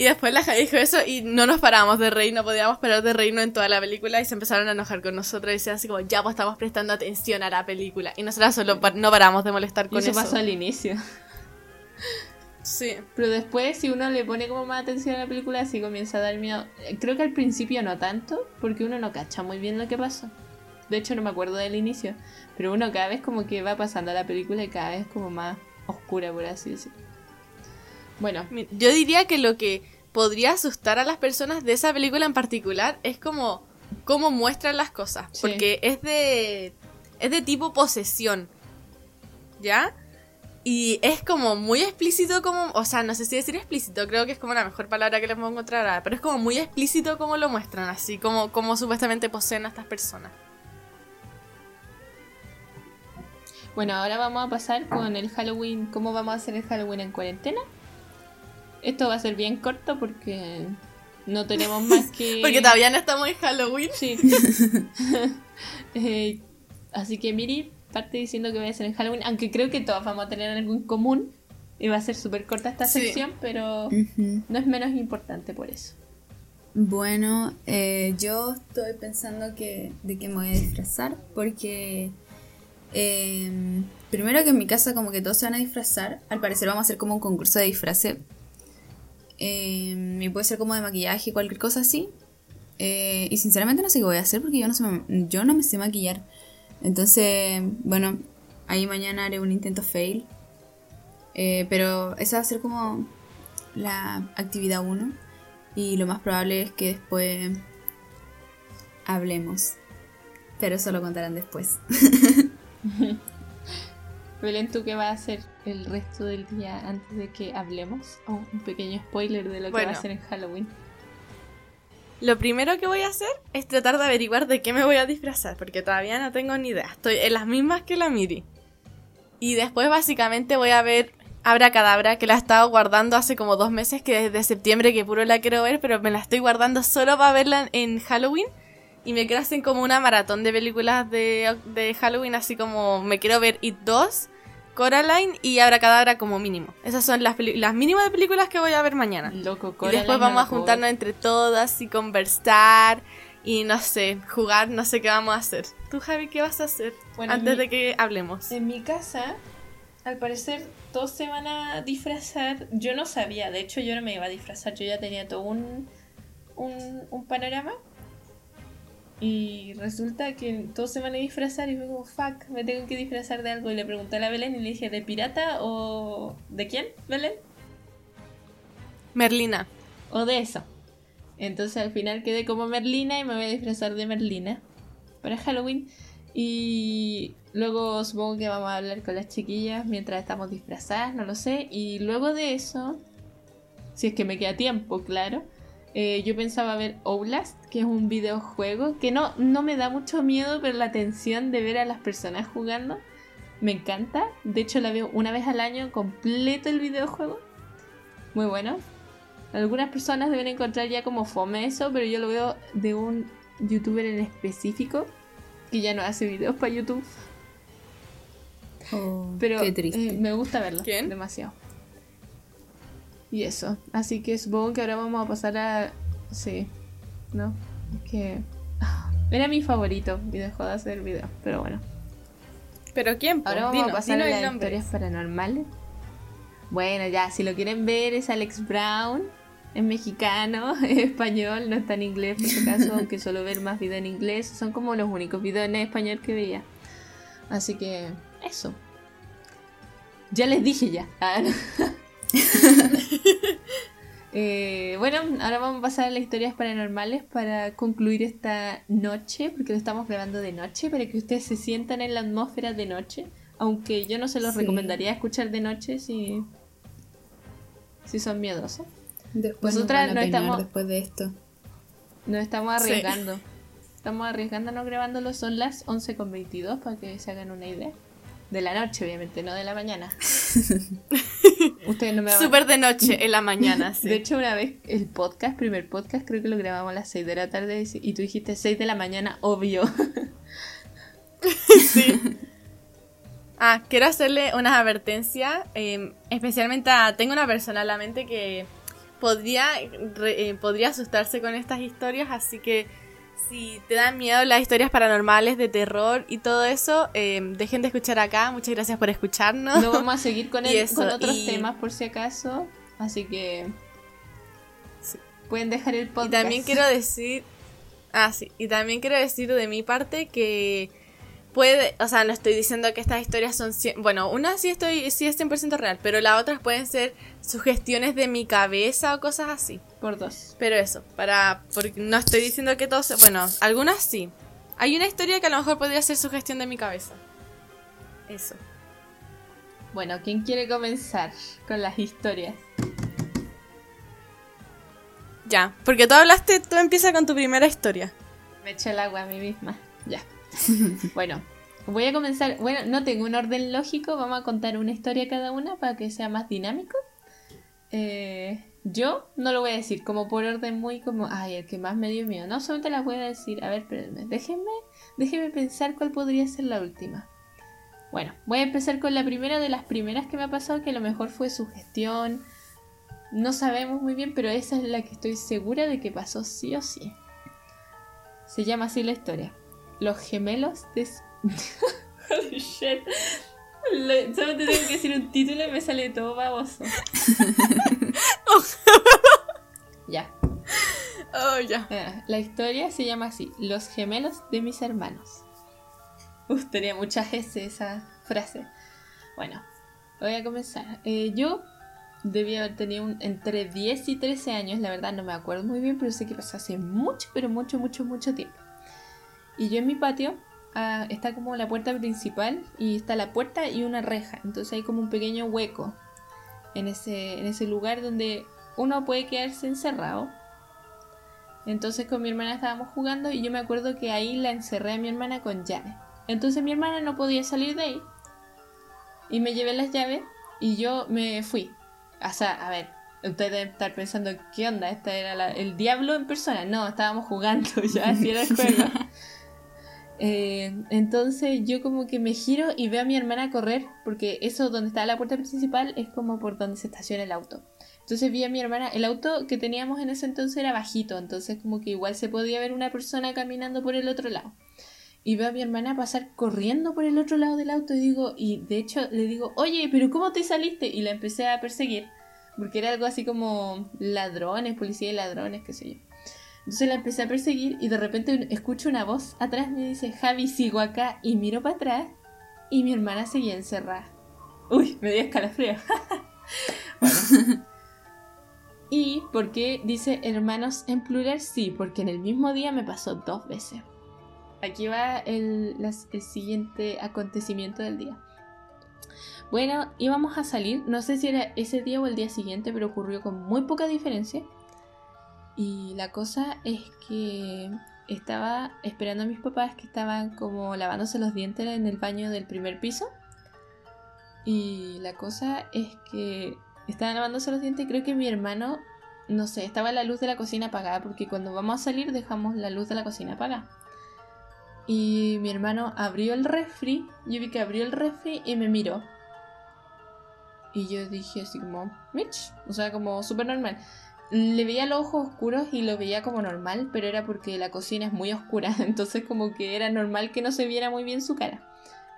[SPEAKER 2] Y después la Javi dijo eso y no nos parábamos de reír, no podíamos parar de reírnos en toda la película y se empezaron a enojar con nosotros y decían así como, ya pues estamos prestando atención a la película. Y nosotras solo pa- no paramos de molestar
[SPEAKER 1] Y
[SPEAKER 2] con
[SPEAKER 1] eso
[SPEAKER 2] eso.
[SPEAKER 1] pasó al inicio. (laughs)
[SPEAKER 2] Sí.
[SPEAKER 1] Pero después, si uno le pone como más atención a la película, sí comienza a dar miedo. Creo que al principio no tanto, porque uno no cacha muy bien lo que pasó. De hecho, no me acuerdo del inicio. Pero uno cada vez como que va pasando la película y cada vez como más oscura, por así decirlo. Bueno,
[SPEAKER 2] Yo diría que lo que podría asustar a las personas de esa película en particular es como cómo muestran las cosas,
[SPEAKER 1] Sí.
[SPEAKER 2] porque es de es de tipo posesión. ¿Ya? Y es como muy explícito como, o sea, no sé si decir explícito, creo que es como la mejor palabra que les puedo encontrar ahora, pero es como muy explícito como lo muestran, así como como supuestamente poseen a estas personas.
[SPEAKER 1] bueno, ahora vamos a pasar con el Halloween. ¿Cómo vamos a hacer el Halloween en cuarentena? Esto va a ser bien corto porque no tenemos más que... (laughs)
[SPEAKER 2] Porque todavía no estamos en Halloween.
[SPEAKER 1] Sí. (laughs) (laughs) Eh, así que Miri parte diciendo que voy a hacer en Halloween, aunque creo que todos vamos a tener algo en común. Y va a ser súper corta esta
[SPEAKER 2] Sí.
[SPEAKER 1] sección, pero no es menos importante por eso.
[SPEAKER 3] Bueno, eh, yo estoy pensando que, de que me voy a disfrazar porque eh, primero que en mi casa como que todos se van a disfrazar, al parecer vamos a hacer como un concurso de disfraces eh, y puede ser como de maquillaje, cualquier cosa así. Eh, y sinceramente no sé qué voy a hacer porque yo no, sé, yo no me sé maquillar. Entonces, bueno, ahí mañana haré un intento fail. Eh, pero esa va a ser como la actividad 1. Y lo más probable es que después hablemos. Pero eso lo contarán después. (laughs)
[SPEAKER 1] Belén, ¿tú qué vas a hacer el resto del día antes de que hablemos? Oh, un pequeño spoiler de lo que va a hacer en Halloween.
[SPEAKER 2] Lo primero que voy a hacer es tratar de averiguar de qué me voy a disfrazar, porque todavía no tengo ni idea. Estoy en las mismas que la Miri. Y después básicamente voy a ver Abracadabra, que la he estado guardando hace como dos meses, que desde septiembre que puro la quiero ver, pero me la estoy guardando solo para verla en Halloween. Y me quiero hacer como una maratón de películas de, de Halloween, así como me quiero ver It 2, Coraline y Abracadabra como mínimo. Esas son las, mínimas de películas que voy a ver mañana.
[SPEAKER 1] Loco,
[SPEAKER 2] Y
[SPEAKER 1] Coraline,
[SPEAKER 2] después
[SPEAKER 1] no
[SPEAKER 2] vamos a juntarnos entre todas y conversar y no sé, jugar, no sé qué vamos a hacer. ¿Tú, Javi, qué vas a hacer
[SPEAKER 1] Bueno,
[SPEAKER 2] antes
[SPEAKER 1] mi-
[SPEAKER 2] de que hablemos?
[SPEAKER 1] En mi casa, al parecer, todos se van a disfrazar. Yo no sabía, de hecho, yo no me iba a disfrazar. Yo ya tenía todo un, un, un panorama. Y resulta que todos se van a disfrazar. Y fue como, fuck, me tengo que disfrazar de algo. Y le pregunté a la Belén y le dije, ¿de pirata o de quién, Belén?
[SPEAKER 2] Merlina.
[SPEAKER 1] O de eso. Entonces al final quedé como Merlina y me voy a disfrazar de Merlina para Halloween. Y luego supongo que vamos a hablar con las chiquillas mientras estamos disfrazadas, no lo sé. Y luego de eso, si es que me queda tiempo, claro, eh, yo pensaba ver Outlast, que es un videojuego que no, no me da mucho miedo, pero la tensión de ver a las personas jugando me encanta. De hecho, la veo una vez al año completo el videojuego. Muy bueno. Algunas personas deben encontrar ya como fome eso, pero yo lo veo de un youtuber en específico que ya no hace videos para YouTube.
[SPEAKER 3] Oh,
[SPEAKER 1] Pero
[SPEAKER 3] qué triste.
[SPEAKER 1] eh, me gusta verlo.
[SPEAKER 2] ¿Quién?
[SPEAKER 1] Demasiado. Y eso. Así que supongo que ahora vamos a pasar a. Sí. ¿No? Es que. ah, (sighs) Era mi favorito y dejó de hacer video. Pero bueno.
[SPEAKER 2] ¿Pero quién?
[SPEAKER 1] Ahora vamos
[SPEAKER 2] Dinos,
[SPEAKER 1] a pasar a las historias paranormales. Bueno, ya, si lo quieren ver es Alex Brown. Es mexicano, (laughs) es español, no está en inglés por si acaso, aunque (laughs) suelo ver más videos en inglés. Son como los únicos videos en español que veía. Así que, eso. Ya les dije ya. (laughs) (laughs) Eh, bueno, ahora vamos a pasar a las historias paranormales para concluir esta noche, porque lo estamos grabando de noche, para que ustedes se sientan en la atmósfera de noche, Aunque yo no se los
[SPEAKER 3] Sí.
[SPEAKER 1] recomendaría escuchar de noche si, si son miedosos.
[SPEAKER 3] Después
[SPEAKER 1] Nosotras
[SPEAKER 3] nos
[SPEAKER 1] no estamos-
[SPEAKER 3] después de esto.
[SPEAKER 1] Nos estamos
[SPEAKER 2] Sí.
[SPEAKER 1] arriesgando. Estamos arriesgándonos grabándolo. Son las 11.22 para que se hagan una idea. De la noche, obviamente, no de la mañana. (laughs) Ustedes no me van
[SPEAKER 2] Súper de noche, en la mañana, (laughs) sí.
[SPEAKER 1] De hecho, una vez el podcast, primer podcast, creo que lo grabamos a las 6 de la tarde y tú dijiste 6 de la mañana, obvio. (laughs)
[SPEAKER 2] Ah, quiero hacerle unas advertencias, eh, especialmente a... Tengo una persona en la mente que podría, re- eh, podría asustarse con estas historias, así que si te dan miedo las historias paranormales de terror y todo eso, eh, dejen de escuchar acá. Muchas gracias por escucharnos.
[SPEAKER 1] No vamos a seguir con, (laughs)
[SPEAKER 2] Y
[SPEAKER 1] el-
[SPEAKER 2] eso,
[SPEAKER 1] con otros
[SPEAKER 2] y-
[SPEAKER 1] temas por si acaso. Así que
[SPEAKER 2] Sí.
[SPEAKER 1] pueden dejar el
[SPEAKER 2] Y
[SPEAKER 1] podcast.
[SPEAKER 2] también quiero decir. Ah, sí. Y también quiero decir de mi parte que puede. O sea, no estoy diciendo que estas historias son. cien- Bueno, una sí, estoy, sí es 100% real, pero las otras pueden ser sugestiones de mi cabeza o cosas así.
[SPEAKER 1] Por dos.
[SPEAKER 2] Pero eso, para. Porque no estoy diciendo que todos. Bueno, algunas sí. Hay una historia que a lo mejor podría ser sugestión de mi cabeza. Eso.
[SPEAKER 1] Bueno, ¿quién quiere comenzar con las historias?
[SPEAKER 2] Ya, porque tú hablaste, tú empieza con tu primera historia.
[SPEAKER 1] Me eché el agua a mí misma. Ya. (laughs) bueno, voy a comenzar. Bueno, no tengo un orden lógico. Vamos a contar una historia cada una para que sea más dinámico. Eh, yo no lo voy a decir como por orden muy como, ay, el que más me dio miedo. No, solamente las voy a decir. A ver, espérenme. Déjenme, déjenme pensar cuál podría ser la última. Bueno, voy a empezar con la primera de las primeras que me ha pasado, que a lo mejor fue su gestión. No sabemos muy bien, pero esa es la que estoy segura de que pasó sí o sí. Se llama así la historia. Los gemelos de... (laughs) Holy shit. Lo- Solo te tengo que decir un título y me sale todo baboso. (laughs) (laughs) ya.
[SPEAKER 2] Oh, ya.
[SPEAKER 1] Eh, La historia se llama así. Los gemelos de mis hermanos. Uf, tenía muchas S esa frase. Bueno, voy a comenzar. Eh, yo debía haber tenido un- entre 10 y 13 años, la verdad no me acuerdo muy bien, pero sé que pasó hace mucho, pero mucho, mucho, mucho tiempo. Y yo en mi patio ah, está como la puerta principal y está la puerta y una reja. Entonces hay como un pequeño hueco en ese, en ese lugar donde uno puede quedarse encerrado. Entonces con mi hermana estábamos jugando y yo me acuerdo que ahí la encerré a mi hermana con llave. Entonces mi hermana no podía salir de ahí. Y me llevé las llaves y yo me fui. O sea, a ver, ustedes deben estar pensando, ¿qué onda? ¿Esta era la- el diablo en persona? No, estábamos jugando, (laughs) ya así era el (laughs) juego. Eh, entonces yo como que me giro y veo a mi hermana correr, porque eso donde está la puerta principal es como por donde se estaciona el auto. Entonces vi a mi hermana, el auto que teníamos en ese entonces era bajito, entonces como que igual se podía ver una persona caminando por el otro lado. Y veo a mi hermana pasar corriendo por el otro lado del auto y digo, y de hecho le digo, oye, pero ¿cómo te saliste? Y la empecé a perseguir, porque era algo así como ladrones, policía y ladrones, qué sé yo. Entonces la empecé a perseguir y de repente escucho una voz atrás me dice, Javi, sigo acá y miro para atrás y mi hermana seguía encerrada. Uy, me dio escalofrío. bueno. (laughs) ¿Y por qué dice hermanos en plural? Sí, porque en el mismo día me pasó dos veces. Aquí va el, el siguiente acontecimiento del día. Bueno, íbamos a salir, no sé si era ese día o el día siguiente, pero ocurrió con muy poca diferencia. Y la cosa es que estaba esperando a mis papás que estaban como lavándose los dientes en el baño del primer piso. Y la cosa es que estaban lavándose los dientes y creo que mi hermano, no sé, estaba la luz de la cocina apagada porque cuando vamos a salir dejamos la luz de la cocina apagada. Y mi hermano abrió el refri, yo vi que abrió el refri y me miró. Y yo dije así como, Mitch, o sea, como súper normal. Le veía los ojos oscuros y lo veía como normal, pero era porque la cocina es muy oscura, (laughs) entonces como que era normal que no se viera muy bien su cara.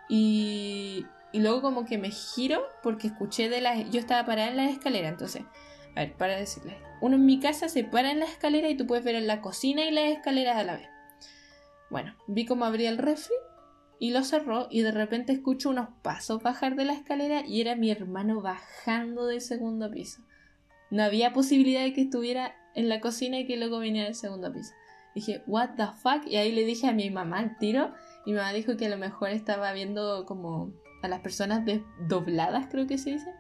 [SPEAKER 1] Y, y luego como que me giro porque escuché de la... Yo estaba parada en la escalera, entonces... A ver, para decirles. Uno en mi casa se para en la escalera y tú puedes ver en la cocina y las escaleras a la vez. Bueno, vi cómo abría el refri y lo cerró y de repente escucho unos pasos bajar de la escalera y era mi hermano bajando del segundo piso. No había posibilidad de que estuviera en la cocina y que luego viniera al segundo piso. Dije, what the fuck? Y ahí le dije a mi mamá al tiro y mi mamá dijo que a lo mejor estaba viendo como a las personas dobladas, creo que se dice.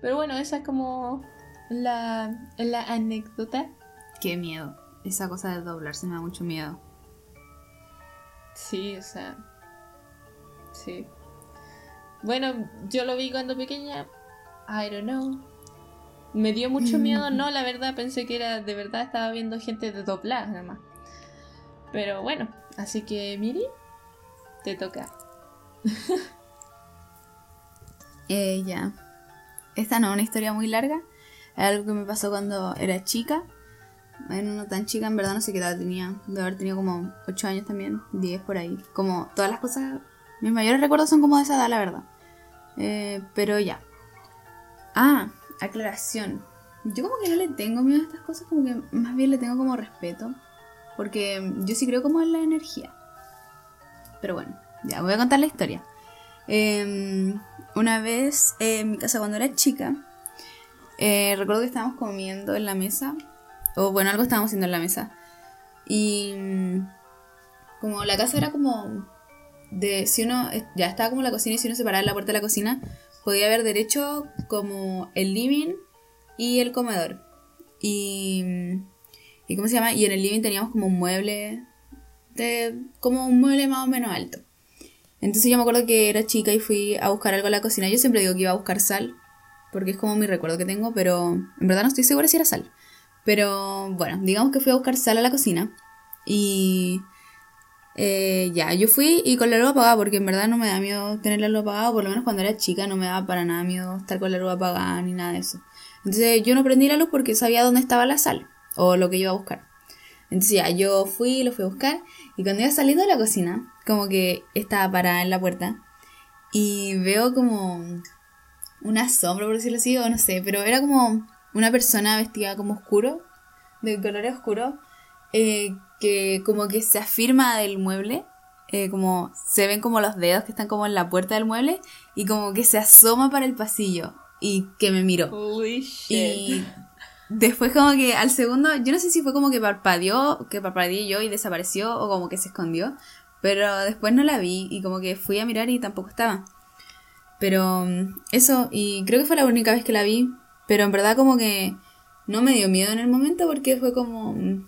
[SPEAKER 1] Pero bueno, esa es como la, la anécdota.
[SPEAKER 3] Qué miedo. Esa cosa de doblarse me da mucho miedo.
[SPEAKER 1] Sí, o sea. Sí. Bueno, yo lo vi cuando pequeña. I don't know. Me dio mucho miedo, no, la verdad pensé que era de verdad estaba viendo gente de doblada nada más. Pero bueno, así que Miri, te toca. (laughs)
[SPEAKER 3] eh, ya. Esta no es una historia muy larga. Es algo que me pasó cuando era chica. Bueno, no tan chica, en verdad no sé qué edad tenía. De haber tenido como 8 años también, 10 por ahí. Como todas las cosas, mis mayores recuerdos son como de esa edad, la verdad. Eh, pero ya. Ah, aclaración. Yo como que no le tengo miedo a estas cosas, como que más bien le tengo como respeto. Porque yo sí creo como en la energía. Pero bueno, ya voy a contar la historia. Em, una vez en mi casa cuando era chica, eh, recuerdo que estábamos comiendo en la mesa. O bueno, algo estábamos haciendo en la mesa. Y mm, como la casa era como de si uno ya estaba como la cocina y si uno se paraba en la puerta de la cocina podía haber derecho como el living y el comedor y ¿Y cómo se llama? Y en el living teníamos como un mueble, de, como un mueble más o menos alto. Entonces yo me acuerdo que era chica y fui a buscar algo a la cocina. Yo siempre digo que iba a buscar sal, porque es como mi recuerdo que tengo, pero en verdad no estoy segura si era sal. Pero bueno, digamos que fui a buscar sal a la cocina y eh, ya, yo fui y con la luz apagada, porque en verdad no me da miedo tener la luz apagada, por lo menos cuando era chica no me daba para nada miedo estar con la luz apagada ni nada de eso. Entonces yo no prendí la luz porque sabía dónde estaba la sal o lo que iba a buscar. Entonces ya, yo fui, lo fui a buscar y cuando iba saliendo de la cocina, como que estaba parada en la puerta y veo como una sombra, por decirlo así, o no sé, pero era como una persona vestida como oscuro, de colores oscuros, eh, que como que se afirma del mueble, eh, como se ven como los dedos que están como en la puerta del mueble y como que se asoma para el pasillo y que me miró. Y Después como que al segundo, yo no sé si fue como que parpadeó, que parpadeé yo y desapareció o como que se escondió, pero después no la vi y como que fui a mirar y tampoco estaba. Pero mm, eso, y creo que fue la única vez que la vi, pero en verdad como que no me dio miedo en el momento porque fue como, mm,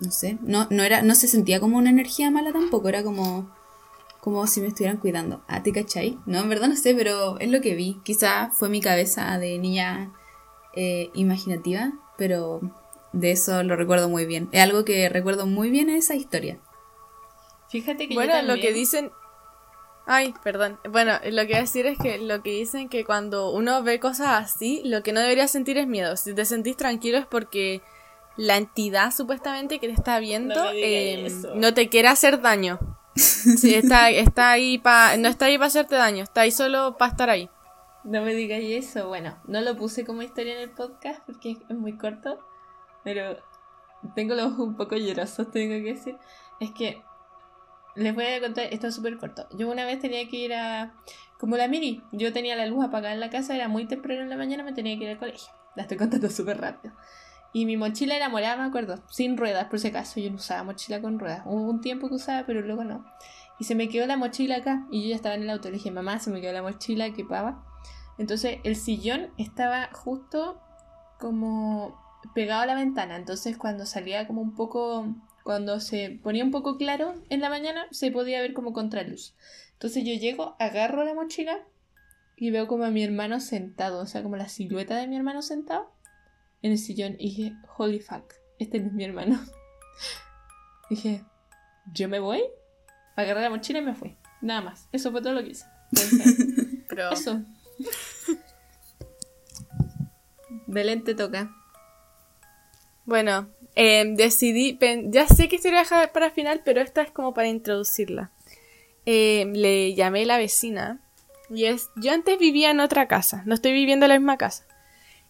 [SPEAKER 3] no sé, no, no, era, no se sentía como una energía mala tampoco, era como, como si me estuvieran cuidando. ¿A ti cachai? No, en verdad no sé, pero es lo que vi. Quizá fue mi cabeza de niña eh, imaginativa, pero de eso lo recuerdo muy bien. Es algo que recuerdo muy bien esa historia.
[SPEAKER 2] Fíjate que bueno, lo que dicen Ay, perdón. Bueno, lo que voy a decir es que lo que dicen que cuando uno ve cosas así, lo que no debería sentir es miedo. Si te sentís tranquilo es porque la entidad supuestamente que te está viendo no, em, no te quiere hacer daño. (laughs) sí, está, está ahí pa, no está ahí para hacerte daño, está ahí solo para estar ahí.
[SPEAKER 1] No me digáis eso. Bueno, no lo puse como historia en el podcast porque es muy corto, pero tengo los ojos un poco llorosos, tengo que decir. Es que les voy a contar, esto es súper corto. Yo una vez tenía que ir a. Como la Miri, yo tenía la luz apagada en la casa, era muy temprano en la mañana, me tenía que ir al colegio. La estoy contando súper rápido. Y mi mochila era morada, me acuerdo, sin ruedas, por si acaso. Yo no usaba mochila con ruedas. Hubo un tiempo que usaba, pero luego no. Y se me quedó la mochila acá. Y yo ya estaba en el auto. Le dije, mamá, se me quedó la mochila, ¿qué pava? Entonces el sillón estaba justo como pegado a la ventana. Entonces cuando salía como un poco, cuando se ponía un poco claro en la mañana, se podía ver como contraluz. Entonces yo llego, agarro la mochila y veo como a mi hermano sentado, o sea, como la silueta de mi hermano sentado en el sillón. Y dije, holy fuck, este no es mi hermano. (laughs) dije, ¿yo me voy? Agarré la mochila y me fui. Nada más. Eso fue todo lo que hice. (laughs) Pero... Eso. (laughs) Belén te toca.
[SPEAKER 2] Bueno, em, decidí, ya sé que estoy dejar para final, pero esta es como para introducirla. Em, le llamé la vecina y es, yo antes vivía en otra casa, no estoy viviendo en la misma casa.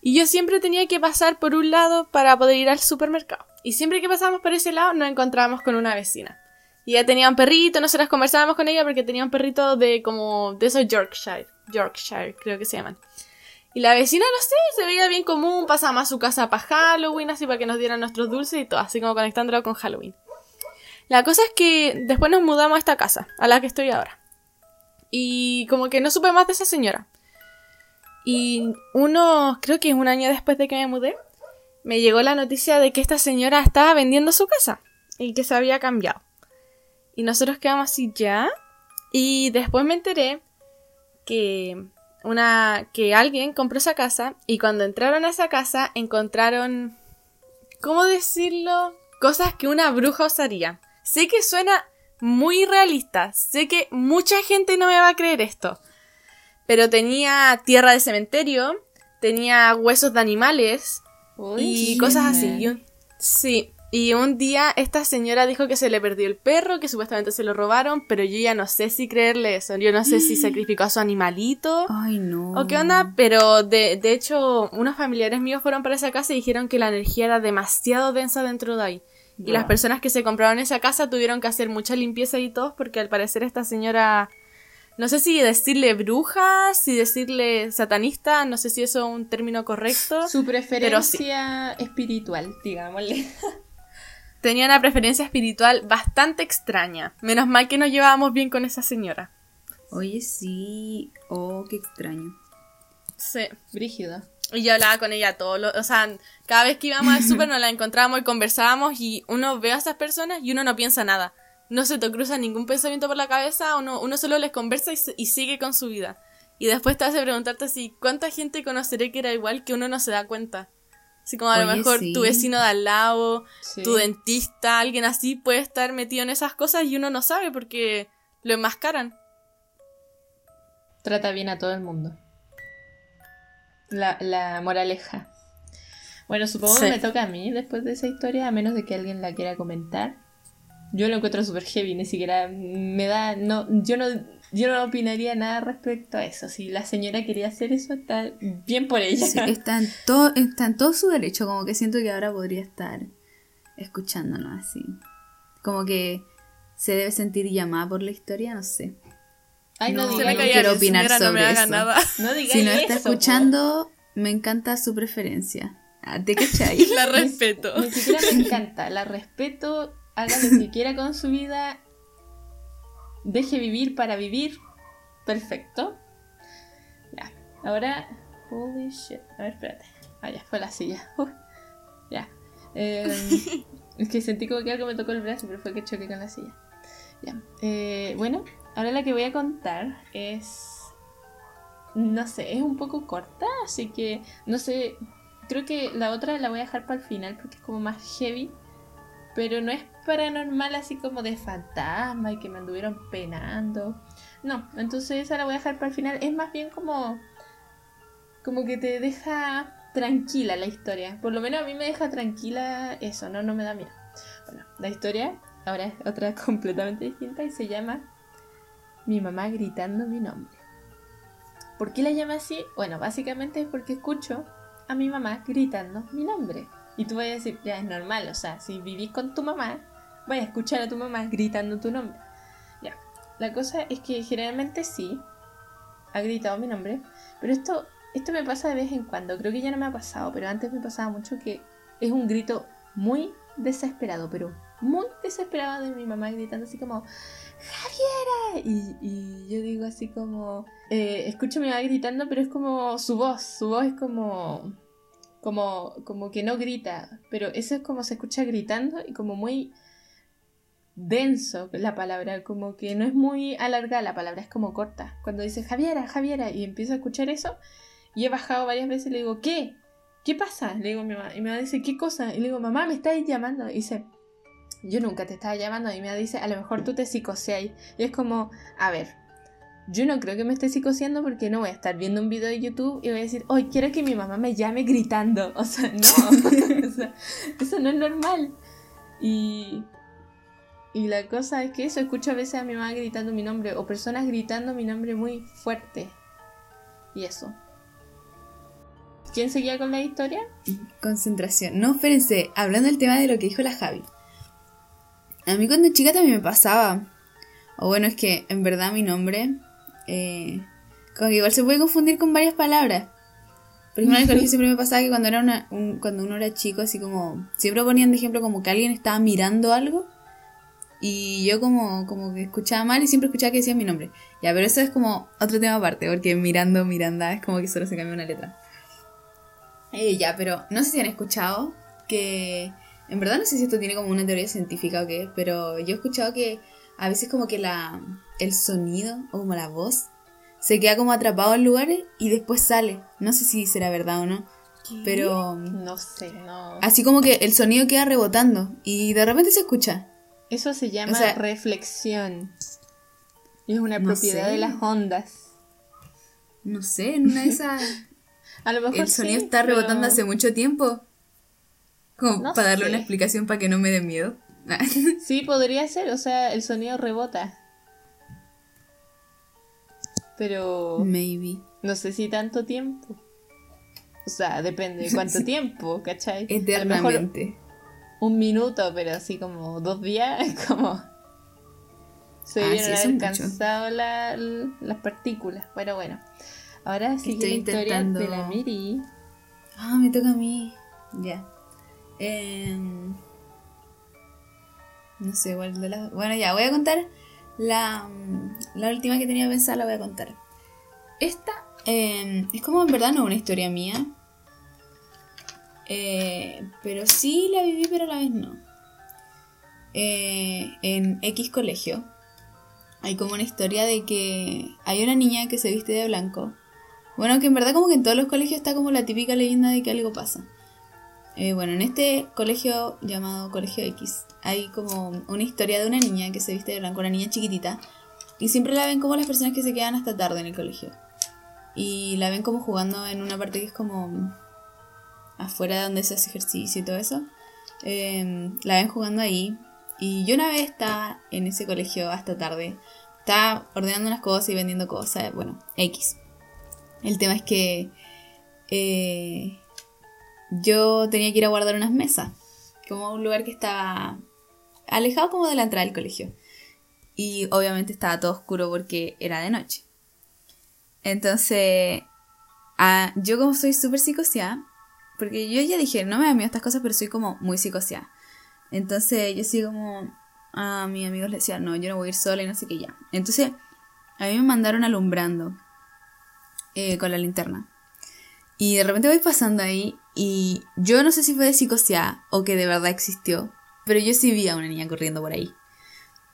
[SPEAKER 2] Y yo siempre tenía que pasar por un lado para poder ir al supermercado. Y siempre que pasábamos por ese lado nos encontrábamos con una vecina. Y ella tenía un perrito, nosotras conversábamos con ella porque tenía un perrito de como de esos Yorkshire. Yorkshire, creo que se llaman. Y la vecina, no sé, se veía bien común, pasaba a su casa para Halloween, así para que nos dieran nuestros dulces y todo, así como conectándolo con Halloween. La cosa es que después nos mudamos a esta casa, a la que estoy ahora. y como que no supe más de esa señora. Y uno, creo que un año después de que me mudé, me llegó la noticia de que esta señora estaba vendiendo su casa y que se había cambiado. Y nosotros quedamos así ya. Y después me enteré que una que alguien compró esa casa y cuando entraron a esa casa encontraron ¿cómo decirlo? cosas que una bruja usaría. Sé que suena muy realista, sé que mucha gente no me va a creer esto. Pero tenía tierra de cementerio, tenía huesos de animales y cosas así. sí, y un día esta señora dijo que se le perdió el perro, que supuestamente se lo robaron, pero yo ya no sé si creerle eso. Yo no sé si (gasps) sacrificó a su animalito.
[SPEAKER 3] Ay, no.
[SPEAKER 2] O qué onda, pero de, de hecho, unos familiares míos fueron para esa casa y dijeron que la energía era demasiado densa dentro de ahí. Y las personas que se compraron esa casa tuvieron que hacer mucha limpieza y todo, porque al parecer esta señora no sé si decirle bruja, si decirle satanista, no sé si eso es un término correcto.
[SPEAKER 1] Su preferencia espiritual, digámosle. (laughs)
[SPEAKER 2] Tenía una preferencia espiritual bastante extraña. Menos mal que nos llevábamos bien con esa señora.
[SPEAKER 3] Oye, sí. Oh, qué extraño.
[SPEAKER 2] Sí.
[SPEAKER 1] Brígido.
[SPEAKER 2] Y yo hablaba con ella todo lo, o sea, cada vez que íbamos al súper nos la encontrábamos y conversábamos y uno ve a esas personas y uno no piensa nada no se te cruza ningún pensamiento por la cabeza, uno, uno solo les conversa y, sigue con su vida. Y después te hace preguntarte si cuánta gente conoceré que era igual que uno no se da cuenta. Así como a lo mejor tu vecino de al lado, tu dentista, alguien así puede estar metido en esas cosas y uno no sabe porque lo enmascaran.
[SPEAKER 1] Trata bien a todo el mundo. La, la moraleja. Bueno, supongo que me toca a mí después de esa historia, a menos de que alguien la quiera comentar. Yo lo encuentro súper heavy, ni siquiera me da. No, yo no. Yo no opinaría nada respecto a eso. Si la señora quería hacer eso, está bien por ella.
[SPEAKER 3] está, en todo, está en todo su derecho. Como que siento que ahora podría estar escuchándonos así. Como que se debe sentir llamada por la historia, no sé.
[SPEAKER 1] Ay, no,
[SPEAKER 3] no, quiero opinar sobre eso.
[SPEAKER 2] Nada. (laughs)
[SPEAKER 3] No si no está escuchando, me encanta su preferencia. Ah, ¿Te (laughs) cachai?
[SPEAKER 2] la (laughs) respeto.
[SPEAKER 1] ni siquiera me encanta, la respeto haga lo que quiera con su vida, deje vivir para vivir, perfecto. Ya, ahora, holy shit, a ver, espérate. Ah, ya, fue la silla. ya. Em, (laughs) es que sentí como que algo me tocó el brazo, pero fue que choqué con la silla. Ya. Eh, bueno, ahora la que voy a contar es. No sé, es un poco corta, así que no sé. Creo que la otra la voy a dejar para el final porque es como más heavy. Pero no es paranormal así como de fantasma y que me anduvieron penando. No, entonces esa la voy a dejar para el final. Es más bien como. como que te deja tranquila la historia. Por lo menos a mí me deja tranquila eso, no, no me da miedo. Bueno, la historia ahora es otra (laughs) completamente distinta y se llama Mi mamá gritando mi nombre. ¿Por qué la llama así? Bueno, básicamente es porque escucho a mi mamá gritando mi nombre. Y tú vas a decir, ya es normal, o sea, si vivís con tu mamá, vaya a escuchar a tu mamá gritando tu nombre. Ya, la cosa es que generalmente sí, ha gritado mi nombre, pero esto, esto me pasa de vez en cuando, creo que ya no me ha pasado, pero antes me pasaba mucho que es un grito muy desesperado, pero muy desesperado de mi mamá gritando así como ¡Javiera! Y, yo digo así como eh, escucho a mi mamá gritando, pero es como su voz, su voz es como como, como que no grita, pero eso es como se escucha gritando y como muy denso la palabra, como que no es muy alargada la palabra, es como corta. Cuando dice Javiera, Javiera, y empiezo a escuchar eso, y he bajado varias veces y le digo, ¿qué? ¿Qué pasa? Le digo a mi mamá, y me dice, ¿qué cosa? Y le digo, mamá, me estáis llamando. Y dice, yo nunca te estaba llamando. Y me dice, a lo mejor tú te psicoseas. Y es como, a ver, yo no creo que me esté psicoseando porque no voy a estar viendo un video de YouTube y voy a decir, hoy quiero que mi mamá me llame gritando. (laughs) O sea, no. (laughs) eso no es normal. Y, y la cosa es que eso, escucho a veces a mi mamá gritando mi nombre o personas gritando mi nombre muy fuerte. Y eso. ¿Quién seguía con la historia?
[SPEAKER 3] Concentración. No, espérense, hablando del tema de lo que dijo la Javi. A mí cuando chica también me pasaba. O bueno, es que en verdad mi nombre eh, como que igual se puede confundir con varias palabras. Por ejemplo, en el (laughs) colegio siempre me pasaba que cuando, era una, cuando uno era chico, así como, siempre ponían de ejemplo como que alguien estaba mirando algo. Y yo como, como que escuchaba mal y siempre escuchaba que decía mi nombre. Ya, pero eso es como otro tema aparte, porque mirando Miranda es como que solo se cambia una letra. Eh, ya, pero no sé si han escuchado que... En verdad no sé si esto tiene como una teoría científica o qué, pero yo he escuchado que a veces como que la, el sonido o como la voz se queda como atrapado en lugares y después sale. No sé si será verdad o no. Pero
[SPEAKER 1] No sé, no.
[SPEAKER 3] así como que el sonido queda rebotando y de repente se escucha.
[SPEAKER 1] Eso se llama
[SPEAKER 3] O sea-
[SPEAKER 1] reflexión. Y es una
[SPEAKER 3] No
[SPEAKER 1] propiedad
[SPEAKER 3] sé.
[SPEAKER 1] de las ondas.
[SPEAKER 3] No sé, en una de (laughs) esas
[SPEAKER 1] A lo mejor
[SPEAKER 3] el sonido
[SPEAKER 1] sí,
[SPEAKER 3] está
[SPEAKER 1] pero-
[SPEAKER 3] rebotando hace mucho tiempo. Como
[SPEAKER 1] No
[SPEAKER 3] para darle
[SPEAKER 1] sé.
[SPEAKER 3] una explicación para que no me dé miedo. (laughs)
[SPEAKER 1] Sí, podría ser, o sea, el sonido rebota. Pero
[SPEAKER 3] Maybe.
[SPEAKER 1] no sé si tanto tiempo. O sea, depende de (laughs) cuánto tiempo, ¿cachai? A lo mejor
[SPEAKER 3] Eternamente.
[SPEAKER 1] Un minuto, pero así como dos días, (laughs) es como... Se
[SPEAKER 3] Ah,
[SPEAKER 1] debieron
[SPEAKER 3] sí,
[SPEAKER 1] haber cansado la- las partículas. Pero bueno. Ahora sigue
[SPEAKER 3] Estoy
[SPEAKER 1] la historia de la Miri.
[SPEAKER 3] Ah, me toca a mí. Ya. Em, no sé, igual de la... Bueno, ya, voy a contar la, la última que tenía pensada, la voy a contar. Esta em, es como en verdad no una historia mía. Eh, pero sí la viví, pero a la vez no. Eh, en X colegio hay como una historia de que hay una niña que se viste de blanco. Bueno, que en verdad como que en todos los colegios está como la típica leyenda de que algo pasa. Eh, bueno, en este colegio llamado Colegio X hay como una historia de una niña que se viste de blanco, una niña chiquitita, y siempre la ven como las personas que se quedan hasta tarde en el colegio. Y la ven como jugando en una parte que es como afuera de donde se hace ejercicio y todo eso. Eh, la ven jugando ahí. Y yo una vez estaba en ese colegio hasta tarde. Estaba ordenando unas cosas y vendiendo cosas. Bueno, X. El tema es que eh, yo tenía que ir a guardar unas mesas. Como un lugar que estaba alejado como de la entrada del colegio. Y obviamente estaba todo oscuro porque era de noche. Entonces, ah, yo como soy súper psicoseada, porque yo ya dije, no me da miedo estas cosas, pero soy como muy psicoseada. Entonces yo sí como a mis amigos les decía, no, yo no voy a ir sola y no sé qué ya. Entonces a mí me mandaron alumbrando eh, con la linterna. Y de repente voy pasando ahí y yo no sé si fue de psicoseada o que de verdad existió, pero yo sí vi a una niña corriendo por ahí.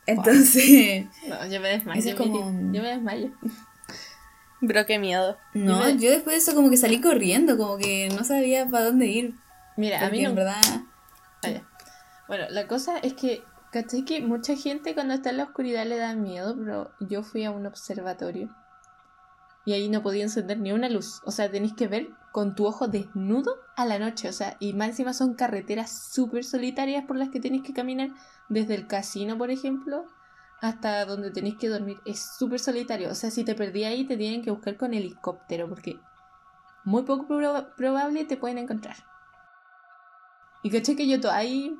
[SPEAKER 3] Entonces, (laughs)
[SPEAKER 1] No, yo me desmayo.
[SPEAKER 3] Es como-.
[SPEAKER 1] Yo me desmayo.
[SPEAKER 2] Bro, qué miedo.
[SPEAKER 3] no, yo después de eso como que salí corriendo, como que no sabía para dónde ir.
[SPEAKER 1] Mira, a mí no...
[SPEAKER 3] en verdad...
[SPEAKER 1] Ah. Bueno, la cosa es que, ¿cachai? Que mucha gente cuando está en la oscuridad le da miedo, pero yo fui a un observatorio y ahí no podía encender ni una luz. O sea, tenés que ver con tu ojo desnudo a la noche. O sea, y más encima son carreteras súper solitarias por las que tenés que caminar desde el casino, por ejemplo, hasta donde tenéis que dormir. Es súper solitario. O sea, si te perdí ahí, te tienen que buscar con helicóptero porque muy poco proba- probable te pueden encontrar. Y caché que yo to ahí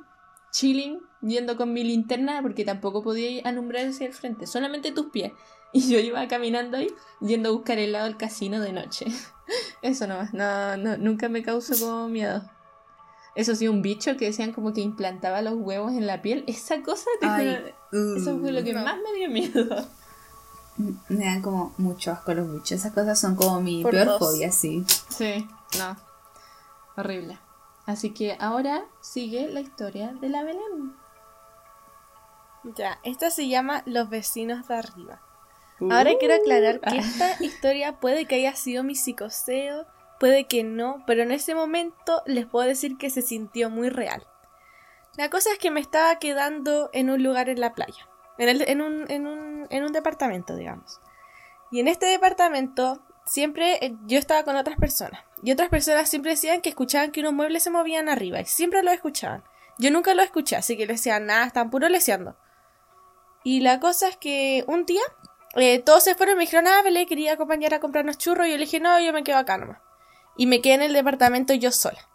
[SPEAKER 1] chilling, yendo con mi linterna, porque tampoco podía alumbrar hacia el frente, solamente tus pies. Y yo iba caminando ahí, yendo a buscar el lado del casino de noche. (laughs) Eso nomás, no, no, nunca me causó como miedo. Eso sí, un bicho que decían como que implantaba los huevos en la piel. Esa cosa, te Eso fue lo que
[SPEAKER 2] no.
[SPEAKER 1] más me dio miedo.
[SPEAKER 3] Me dan como mucho asco los bichos. Esas cosas son como mi
[SPEAKER 2] Por
[SPEAKER 3] peor
[SPEAKER 2] dos.
[SPEAKER 3] fobia, sí.
[SPEAKER 1] Sí, no. Horrible. Así que ahora sigue la historia de la Belén.
[SPEAKER 2] Ya, esta se llama Los vecinos de arriba. Ahora quiero aclarar que (laughs) esta historia puede que haya sido mi psicoseo, puede que no, pero en ese momento les puedo decir que se sintió muy real. La cosa es que me estaba quedando en un lugar en la playa, en, el- en un, en un- en un departamento, digamos. Y en este departamento siempre eh, yo estaba con otras personas. Y otras personas siempre decían que escuchaban que unos muebles se movían arriba. Y siempre lo escuchaban. Yo nunca lo escuché, así que le decían nada, están puro leseando. Y la cosa es que un día eh, todos se fueron y me dijeron, ah, Belé, quería acompañar a comprarnos churros. Y yo le dije, no, yo me quedo acá nomás. Y me quedé en el departamento yo sola.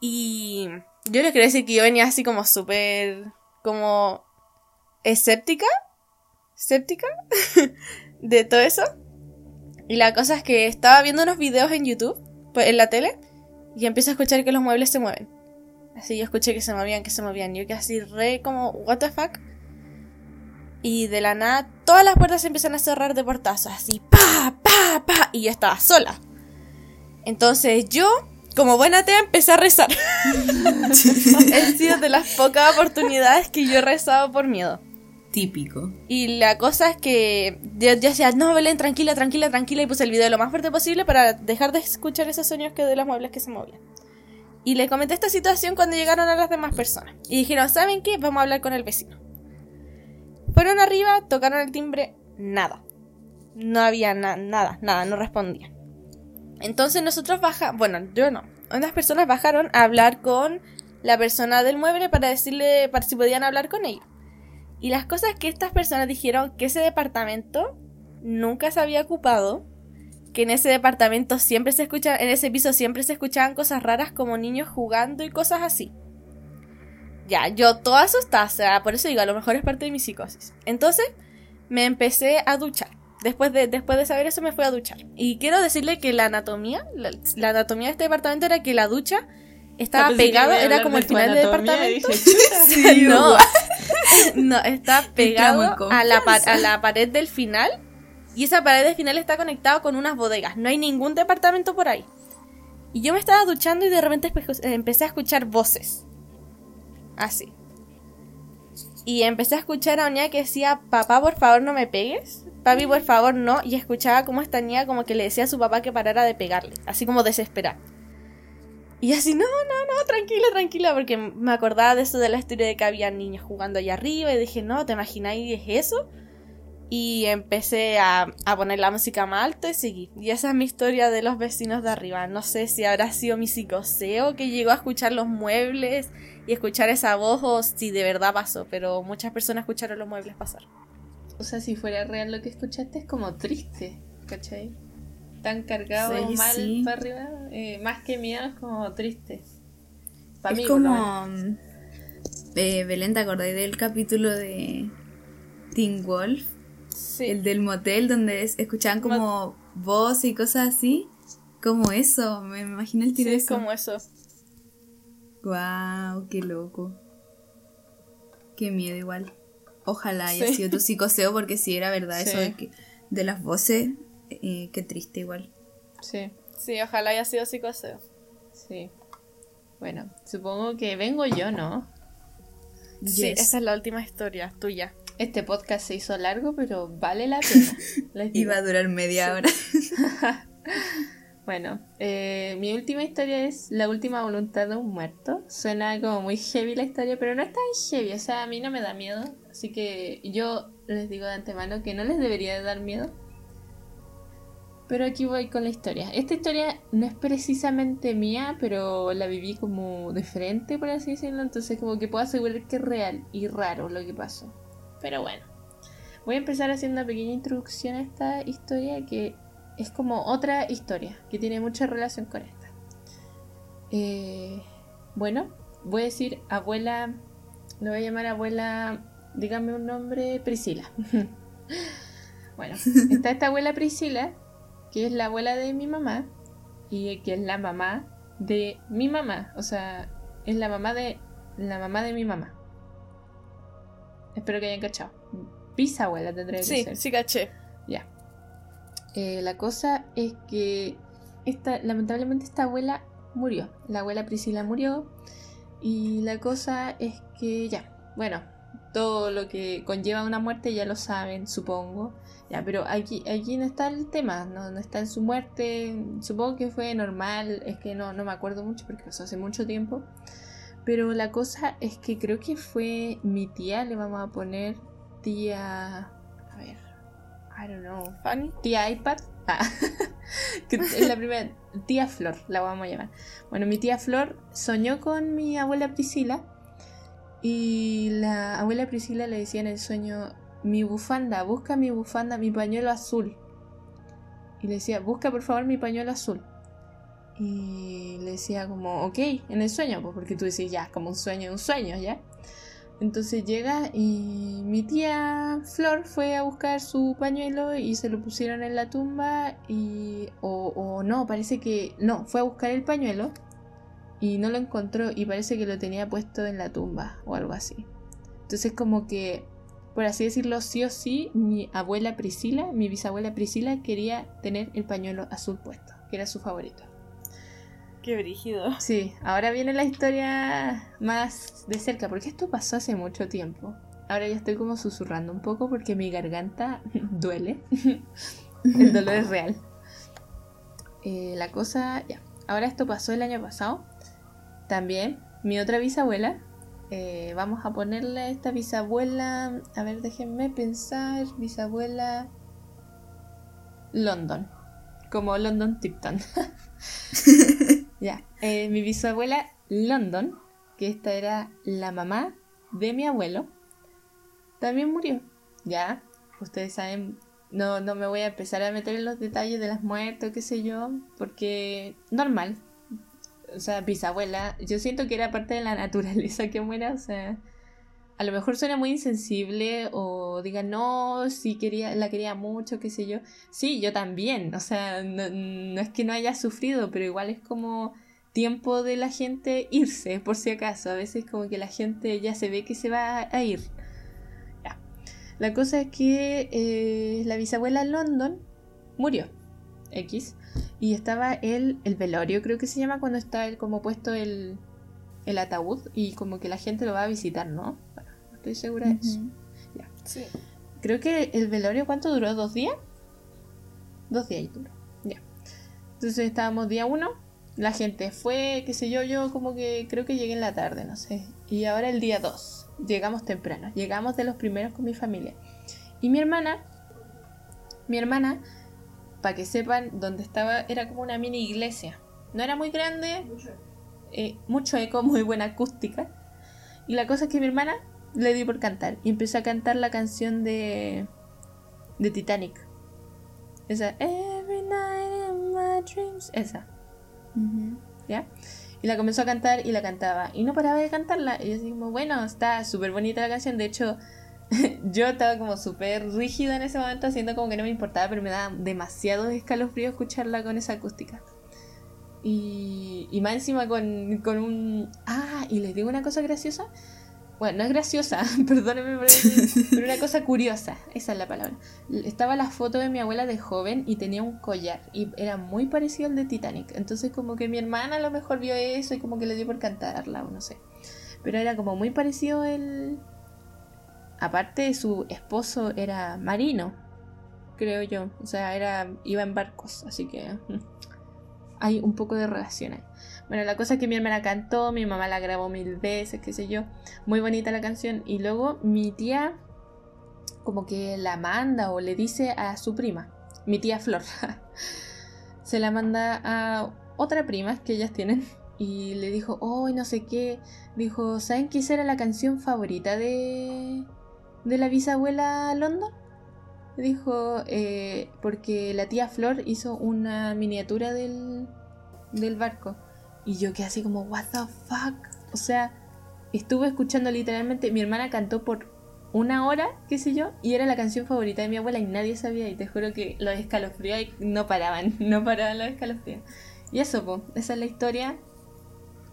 [SPEAKER 2] Y yo les quiero decir que yo venía así como súper, como escéptica, escéptica (laughs) de todo eso. Y la cosa es que estaba viendo unos videos en YouTube, pues, en la tele, y empiezo a escuchar que los muebles se mueven. Así yo escuché que se movían, que se movían. Yo que así re como, what the fuck. Y de la nada, todas las puertas se empiezan a cerrar de portazos, así, pa, pa, pa. Y yo estaba sola. Entonces yo, como buena atea, empecé a rezar. (laughs) He sido de las pocas oportunidades que yo he rezado por miedo.
[SPEAKER 3] Típico.
[SPEAKER 2] Y la cosa es que yo, yo decía, no, Belén, tranquila, tranquila, tranquila. Y puse el video lo más fuerte posible para dejar de escuchar esos sonidos que de los muebles que se movían. Y le comenté esta situación cuando llegaron a las demás personas. Y dijeron, ¿saben qué? Vamos a hablar con el vecino. Fueron arriba, tocaron el timbre, nada. No había na- nada, nada, no respondía. Entonces nosotros bajamos, bueno, yo no. Unas personas bajaron a hablar con la persona del mueble para decirle, para si podían hablar con ellos. Y las cosas que estas personas dijeron que ese departamento nunca se había ocupado, que en ese departamento siempre se escucha, en ese piso siempre se escuchaban cosas raras como niños jugando y cosas así. Ya, yo toda asustada, o sea, por eso digo, a lo mejor es parte de mi psicosis. Entonces, me empecé a duchar. Después de, después de saber eso, me fui a duchar. Y quiero decirle que la anatomía, la, la anatomía de este departamento era que la ducha estaba
[SPEAKER 1] que
[SPEAKER 2] pegada, era como el final del departamento.
[SPEAKER 1] dije, (laughs) chuta. (laughs)
[SPEAKER 2] no, no, (laughs) está pegado a la, a la pared del final. Y esa pared del final está conectada con unas bodegas. No hay ningún departamento por ahí. Y yo me estaba duchando y de repente espe- empecé a escuchar voces. Así. Y empecé a escuchar a niña que decía, papá, por favor, no me pegues. Papi, por favor, no. Y escuchaba como esta niña como que le decía a su papá que parara de pegarle. Así como desesperada. Y así, no, no, no, tranquila, tranquila, porque me acordaba de eso de la historia de que había niños jugando allá arriba y dije, no, ¿te imagináis es eso? Y empecé a, a poner la música más alto y seguí. Y esa es mi historia de los vecinos de arriba. No sé si habrá sido mi psicoseo que llegó a escuchar los muebles y escuchar esa voz o si de verdad pasó, pero muchas personas escucharon los muebles pasar.
[SPEAKER 1] O sea, si fuera real lo que escuchaste es como triste, ¿cachai? Tan cargado
[SPEAKER 3] Sí,
[SPEAKER 1] mal
[SPEAKER 3] sí.
[SPEAKER 1] para arriba, eh, más que miedo es como triste. Pa'
[SPEAKER 3] es
[SPEAKER 1] mí,
[SPEAKER 3] como. mm, eh, Belén, ¿te acordás del capítulo de Teen Wolf?
[SPEAKER 2] Sí.
[SPEAKER 3] El del motel donde es- escuchaban como voz y cosas así. Como eso, me imagino el tiro
[SPEAKER 2] Sí,
[SPEAKER 3] eso.
[SPEAKER 2] como eso.
[SPEAKER 3] Wow, qué loco. Qué miedo igual. Ojalá haya
[SPEAKER 2] Sí.
[SPEAKER 3] sido tu psicoseo porque si era verdad eso de, que, de las voces, eh, qué triste igual.
[SPEAKER 1] Sí,
[SPEAKER 2] Sí, ojalá haya sido psicoseo.
[SPEAKER 1] sí. Bueno, supongo que vengo yo, ¿no?
[SPEAKER 2] Sí, esa es la última historia tuya.
[SPEAKER 1] Este podcast se hizo largo, pero vale la pena. (laughs)
[SPEAKER 3] Iba a durar media hora. (laughs)
[SPEAKER 1] Bueno, eh, mi última historia es La última voluntad de un muerto. Suena como muy heavy la historia, pero no es tan heavy, o sea, a mí no me da miedo. Así que yo les digo de antemano que no les debería de dar miedo. Pero aquí voy con la historia. Esta historia no es precisamente mía, pero la viví como de frente, por así decirlo. Entonces como que puedo asegurar que es real y raro lo que pasó. Pero bueno. Voy a empezar haciendo una pequeña introducción a esta historia que es como otra historia que tiene mucha relación con esta. Eh, bueno, voy a decir abuela, le voy a llamar abuela, dígame un nombre, Priscila. (laughs) bueno, está esta abuela Priscila, que es la abuela de mi mamá y que es la mamá de mi mamá, o sea, es la mamá de la mamá de mi mamá. Espero que hayan cachado. Bisabuela tendría que
[SPEAKER 2] Sí,
[SPEAKER 1] ser.
[SPEAKER 2] sí caché.
[SPEAKER 1] Ya. Eh, la cosa es que esta, lamentablemente esta abuela murió. La abuela Priscila murió. Y la cosa es que ya. Bueno, todo lo que conlleva una muerte ya lo saben, supongo. Ya, pero aquí, aquí no está el tema, no, no está en su muerte. Supongo que fue normal, es que no, no me acuerdo mucho porque pasó hace mucho tiempo. Pero la cosa es que creo que fue mi tía, le vamos a poner tía... A ver, I don't know.
[SPEAKER 2] Fanny.
[SPEAKER 1] Tía iPad. Ah, (laughs) que es la primera. Tía Flor, la vamos a llamar. Bueno, mi tía Flor soñó con mi abuela Priscila. Y la abuela Priscila le decía en el sueño: Mi bufanda, busca mi bufanda, mi pañuelo azul. Y le decía: Busca por favor mi pañuelo azul. Y le decía, como, ok, en el sueño, pues porque tú decís, ya, como un sueño, un sueño, ya. Entonces llega y mi tía Flor fue a buscar su pañuelo y se lo pusieron en la tumba y... O, o no, parece que... No, fue a buscar el pañuelo y no lo encontró y parece que lo tenía puesto en la tumba o algo así. Entonces como que, por así decirlo, sí o sí, mi abuela Priscila, mi bisabuela Priscila quería tener el pañuelo azul puesto, que era su favorito.
[SPEAKER 2] Qué brígido.
[SPEAKER 1] Sí, ahora viene la historia más de cerca, porque esto pasó hace mucho tiempo. Ahora ya estoy como susurrando un poco porque mi garganta (laughs) duele. (laughs) el dolor es real. Eh, la cosa, ya. Ahora esto pasó el año pasado. También mi otra bisabuela. eh, vamos a ponerle esta bisabuela. A ver, déjenme pensar. Bisabuela. London. Como London Tipton. (laughs) ya. eh, mi bisabuela London. Que esta era la mamá de mi abuelo. También murió. Ya. Ustedes saben no, no me voy a empezar a meter en los detalles de las muertes qué sé yo, porque normal. O sea, bisabuela, yo siento que era parte de la (laughs) naturaleza que muera, o sea, a lo mejor suena muy insensible o diga, no, si quería, la quería mucho, qué sé yo. Sí, yo también, o sea, no, no es que no haya sufrido, pero igual es como tiempo de la gente irse, por si acaso. A veces como que la gente ya se ve que se va a ir. La cosa es que eh, la bisabuela London murió. X. Y estaba el, el velorio, creo que se llama, cuando está el, como puesto el, el ataúd y como que la gente lo va a visitar, ¿no? Bueno, no estoy segura de eso. Ya.
[SPEAKER 2] Sí.
[SPEAKER 1] Creo que el velorio, ¿cuánto duró? ¿Dos días? Dos días y duró. Ya. Entonces estábamos día uno. La gente fue, qué sé yo, yo como que creo que llegué en la tarde, no sé. Y ahora el día dos llegamos temprano, llegamos de los primeros con mi familia. Y mi hermana, mi hermana, para que sepan, donde estaba era como una mini iglesia. No era muy grande, eh, mucho eco, (laughs) muy buena acústica. Y la cosa es que mi hermana le dio por cantar y empezó a cantar la canción de, de Titanic. Esa, Every night in my dreams. Esa. ¿ya? Y la comenzó a cantar y la cantaba. Y no paraba de cantarla. Y yo así como, bueno, está súper bonita la canción. De hecho, (laughs) yo estaba como súper rígida en ese momento, haciendo como que no me importaba, pero me daba demasiado escalofrío escucharla con esa acústica. Y, y más encima con, con un... Ah, y les digo una cosa graciosa. Bueno, no es graciosa, (laughs) perdónenme pero una cosa curiosa, esa es la palabra. Estaba la foto de mi abuela de joven y tenía un collar y era muy parecido al de Titanic. Entonces como que mi hermana a lo mejor vio eso y como que le dio por cantarla o no sé. Pero era como muy parecido el... Aparte su esposo era marino, creo yo. O sea, era iba en barcos, así que mm, hay un poco de relación. Bueno, la cosa es que mi hermana cantó, mi mamá la grabó mil veces, qué sé yo. Muy bonita la canción. Y luego mi tía como que la manda o le dice a su prima, mi tía Flor, (laughs) se la manda a otra prima que ellas tienen y le dijo, oh, no sé qué, dijo, ¿saben qué era la canción favorita de, de la bisabuela London? Dijo, eh, porque la tía Flor hizo una miniatura del, del barco. Y yo quedé así como, what the fuck? O sea, estuve escuchando literalmente, mi hermana cantó por una hora, qué sé yo, y era la canción favorita de mi abuela y nadie sabía y te juro que los escalofríos no paraban, (laughs) no paraban los escalofríos. Y eso, po, esa es la historia,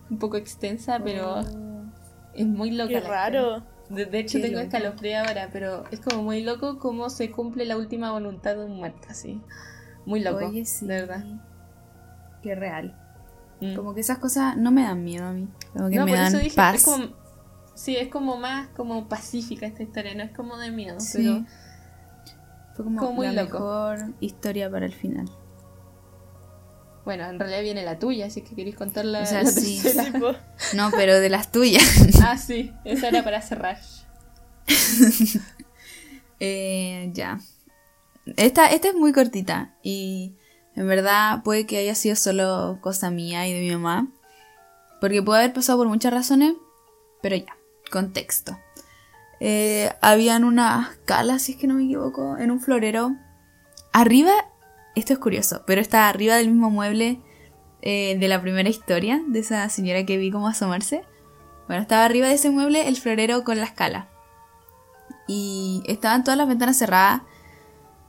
[SPEAKER 1] un poco extensa, pero es muy loca.
[SPEAKER 2] Qué
[SPEAKER 1] historia. De, de hecho
[SPEAKER 3] Qué
[SPEAKER 1] tengo escalofrío ahora, pero es como muy loco cómo se cumple la última voluntad de un muerto, así. Muy loco,
[SPEAKER 3] Oye, sí.
[SPEAKER 1] de verdad.
[SPEAKER 3] Qué real.
[SPEAKER 1] Mm.
[SPEAKER 3] Como que esas cosas no me dan miedo a mí. Como que
[SPEAKER 1] no,
[SPEAKER 3] me
[SPEAKER 1] por
[SPEAKER 3] dan
[SPEAKER 1] eso dije,
[SPEAKER 3] paz.
[SPEAKER 1] es como, sí, es como más como pacífica esta historia, no es como de miedo,
[SPEAKER 3] Sí.
[SPEAKER 1] pero
[SPEAKER 3] Fue como,
[SPEAKER 1] como muy
[SPEAKER 3] la
[SPEAKER 1] loco.
[SPEAKER 3] mejor historia para el final.
[SPEAKER 1] Bueno, en realidad viene la tuya, así que queréis contar la,
[SPEAKER 3] O sea,
[SPEAKER 1] la
[SPEAKER 3] sí. No, pero de las tuyas. (laughs)
[SPEAKER 1] Ah, sí, esa era para cerrar. (laughs)
[SPEAKER 3] Eh, ya. Esta, esta es muy cortita y en verdad puede que haya sido solo cosa mía y de mi mamá. Porque puede haber pasado por muchas razones, pero ya, contexto. Eh, habían unas calas, si es que no me equivoco, en un florero. Arriba, esto es curioso, pero está arriba del mismo mueble eh, de la primera historia, de esa señora que vi como asomarse. Bueno, estaba arriba de ese mueble el florero con la escala y estaban todas las ventanas cerradas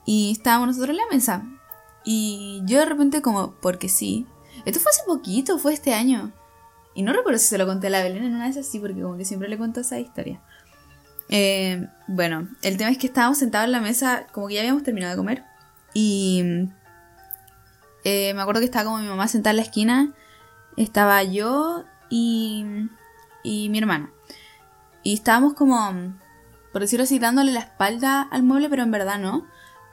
[SPEAKER 3] y estábamos nosotros en la mesa. Y yo de repente como, porque sí, esto fue hace poquito, fue este año. Y no recuerdo si se lo conté a la Belén en una vez así, porque como que siempre le cuento esa historia. Eh, bueno, el tema es que estábamos sentados en la mesa, como que ya habíamos terminado de comer. Y eh, me acuerdo que estaba como mi mamá sentada en la esquina. Estaba yo y, y mi hermana. Y estábamos como, por decirlo así, dándole la espalda al mueble, pero en verdad no.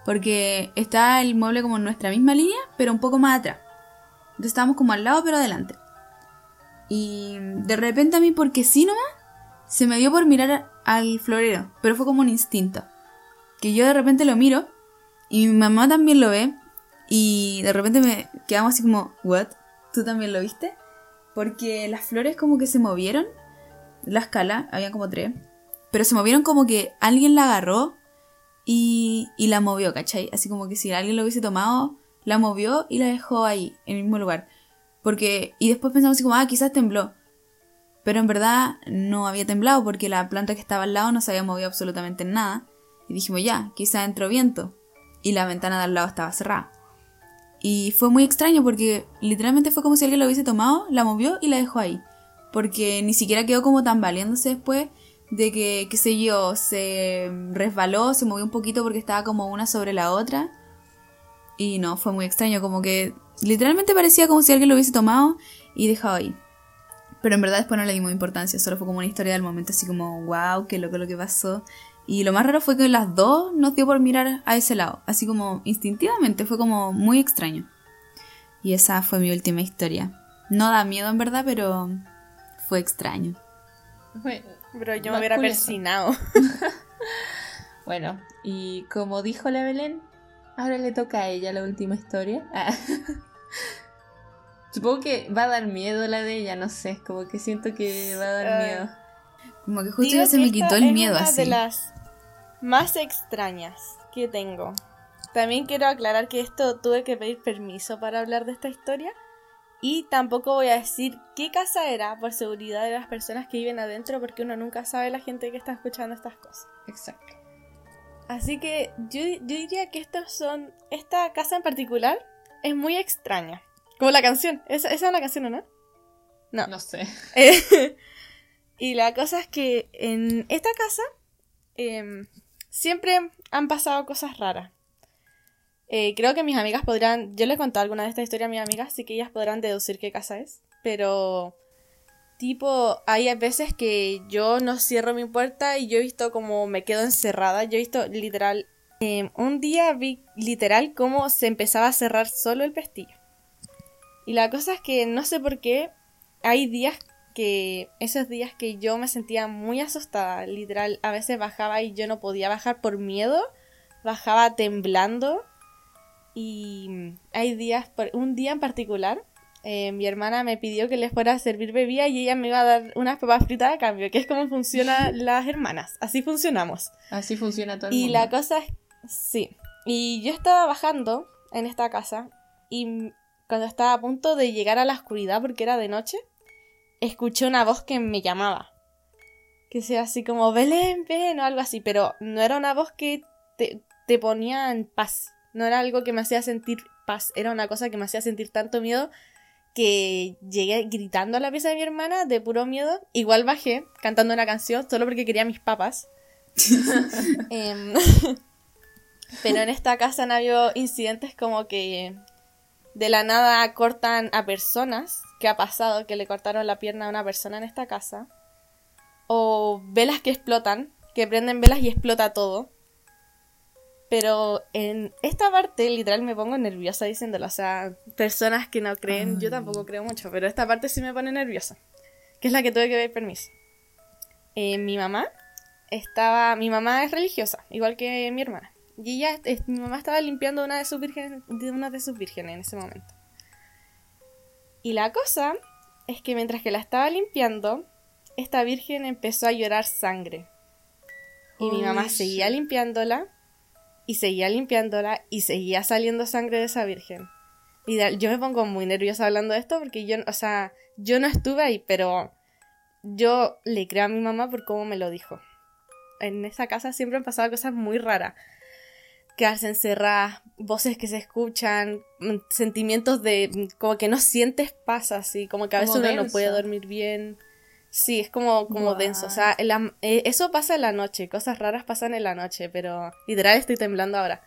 [SPEAKER 3] Porque está el mueble como en nuestra misma línea, pero un poco más atrás. Entonces estábamos como al lado, pero adelante. Y de repente a mí, porque sí nomás, se me dio por mirar al florero, pero fue como un instinto. Que yo de repente lo miro y mi mamá también lo ve y de repente me quedamos así como, ¿what? ¿Tú también lo viste? Porque las flores como que se movieron, la escala, había como tres, pero se movieron como que alguien la agarró y, y la movió, ¿cachai? Así como que si alguien lo hubiese tomado, la movió y la dejó ahí, en el mismo lugar. Porque, y después pensamos así como, ah, quizás tembló. Pero en verdad no había temblado porque la planta que estaba al lado no se había movido absolutamente en nada. Y dijimos, ya, quizás entró viento. Y la ventana de al lado estaba cerrada. Y fue muy extraño porque literalmente fue como si alguien lo hubiese tomado, la movió y la dejó ahí. Porque ni siquiera quedó como tambaleándose después de que, qué sé yo, se resbaló, se movió un poquito porque estaba como una sobre la otra. Y no, fue muy extraño, como que literalmente parecía como si alguien lo hubiese tomado y dejado ahí. Pero en verdad después no le dimos importancia, solo fue como una historia del momento, así como, wow, qué loco lo que pasó. Y lo más raro fue que las dos nos dio por mirar a ese lado, así como instintivamente, fue como muy extraño. Y esa fue mi última historia. No da miedo en verdad, pero fue extraño.
[SPEAKER 2] pero yo me hubiera persinado. (laughs)
[SPEAKER 1] bueno, y como dijo la Belén, ahora le toca a ella la última historia. Ah. (laughs) Supongo que va a dar miedo la de ella, no sé, como que siento que va a dar ah. miedo.
[SPEAKER 3] Como que justo ya se me quitó el miedo
[SPEAKER 2] de las más extrañas que tengo. También quiero aclarar que esto tuve que pedir permiso para hablar de esta historia. Y tampoco voy a decir qué casa era por seguridad de las personas que viven adentro, porque uno nunca sabe la gente que está escuchando estas cosas.
[SPEAKER 1] Exacto.
[SPEAKER 2] Así que yo, diría que estos son. Esta casa en particular es muy extraña. Como la canción. ¿Esa, es una canción o no?
[SPEAKER 1] No. No sé. (laughs)
[SPEAKER 2] y la cosa es que en esta casa em, siempre han pasado cosas raras. Eh, creo que mis amigas podrán. Yo les he contado alguna de estas historias a mis amigas, así que ellas podrán deducir qué casa es. Pero. Tipo, hay veces que yo no cierro mi puerta y yo he visto como me quedo encerrada. Yo he visto literal. Em, un día vi literal cómo se empezaba a cerrar solo el pestillo. Y la cosa es que no sé por qué hay días que esos días que yo me sentía muy asustada, literal, a veces bajaba y yo no podía bajar por miedo, bajaba temblando y hay días, un día en particular, eh, mi hermana me pidió que les fuera a servir bebida y ella me iba a dar unas papas fritas a cambio, que es como funcionan (laughs) las hermanas, así funcionamos.
[SPEAKER 1] Así funciona todo el
[SPEAKER 2] y
[SPEAKER 1] mundo.
[SPEAKER 2] Y la cosa es, sí, y yo estaba bajando en esta casa y cuando estaba a punto de llegar a la oscuridad porque era de noche, escuché una voz que me llamaba. Que sea así como Belén, ven o algo así, pero no era una voz que te, te ponía en paz. No era algo que me hacía sentir paz, era una cosa que me hacía sentir tanto miedo que llegué gritando a la pieza de mi hermana de puro miedo. Igual bajé cantando una canción solo porque quería mis papas. (laughs) Em, (laughs) pero en esta casa han habido incidentes como que de la nada cortan a personas, que ha pasado que le cortaron la pierna a una persona en esta casa, o velas que explotan, que prenden velas y explota todo. Pero en esta parte, literal, me pongo nerviosa diciéndolo. O sea, personas que no creen, yo tampoco creo mucho, pero esta parte sí me pone nerviosa. Que es la que tuve que ver permiso. Eh, mi mamá estaba. Mi mamá es religiosa, igual que mi hermana. Y ella, mi mamá estaba limpiando una de sus vírgenes, de una de sus vírgenes en ese momento. Y la cosa es que mientras que la estaba limpiando, esta virgen empezó a llorar sangre. Y mi mamá seguía limpiándola, y seguía limpiándola, y seguía saliendo sangre de esa virgen. Y yo me pongo muy nerviosa hablando de esto porque yo, o sea, yo no estuve ahí, pero yo le creo a mi mamá por cómo me lo dijo. En esa casa siempre han pasado cosas muy raras. Quedarse encerradas, voces que se escuchan, mm, sentimientos de mm, como que no sientes paz así, como que a veces
[SPEAKER 1] Como
[SPEAKER 2] uno no puede dormir bien. Sí, es como, como
[SPEAKER 3] Guau.
[SPEAKER 2] denso. O sea, la- eh, eso pasa en la noche, cosas raras pasan en la noche, pero literal estoy temblando ahora.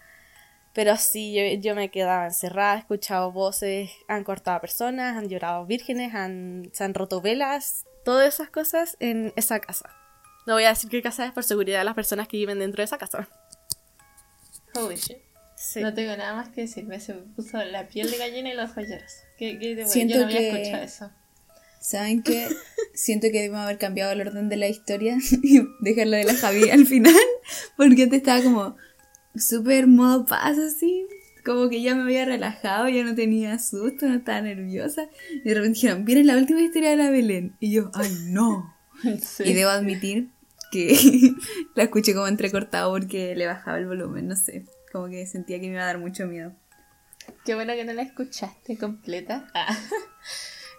[SPEAKER 2] Pero sí, yo, yo me quedaba encerrada, he escuchado voces, han cortado a personas, han llorado vírgenes, han, se han roto velas, todas esas cosas en esa casa. No voy a decir qué casa es por seguridad de las personas que viven dentro de esa casa.
[SPEAKER 1] Holy shit.
[SPEAKER 2] Sí.
[SPEAKER 1] No tengo nada más que decir. Me se puso la piel de gallina y los joyeros. ¿Qué, qué te voy-
[SPEAKER 3] Siento
[SPEAKER 1] Yo no había
[SPEAKER 3] que-
[SPEAKER 1] escuchado eso.
[SPEAKER 3] ¿Saben qué? (laughs) Siento que debemos haber cambiado el orden de la historia (laughs) y dejarlo de la Javi al final. (laughs) Porque antes estaba como súper modo paz así. Como que ya me había relajado, ya no tenía susto, no estaba nerviosa. Y de repente dijeron, ¿vieron la última historia de la Belén? Y yo, ¡ay no!
[SPEAKER 1] Sí.
[SPEAKER 3] Y debo admitir que (laughs) la escuché como entrecortado porque le bajaba el volumen, no sé. Como que sentía que me iba a dar mucho miedo.
[SPEAKER 1] Qué bueno que no la escuchaste completa. Ah. (laughs)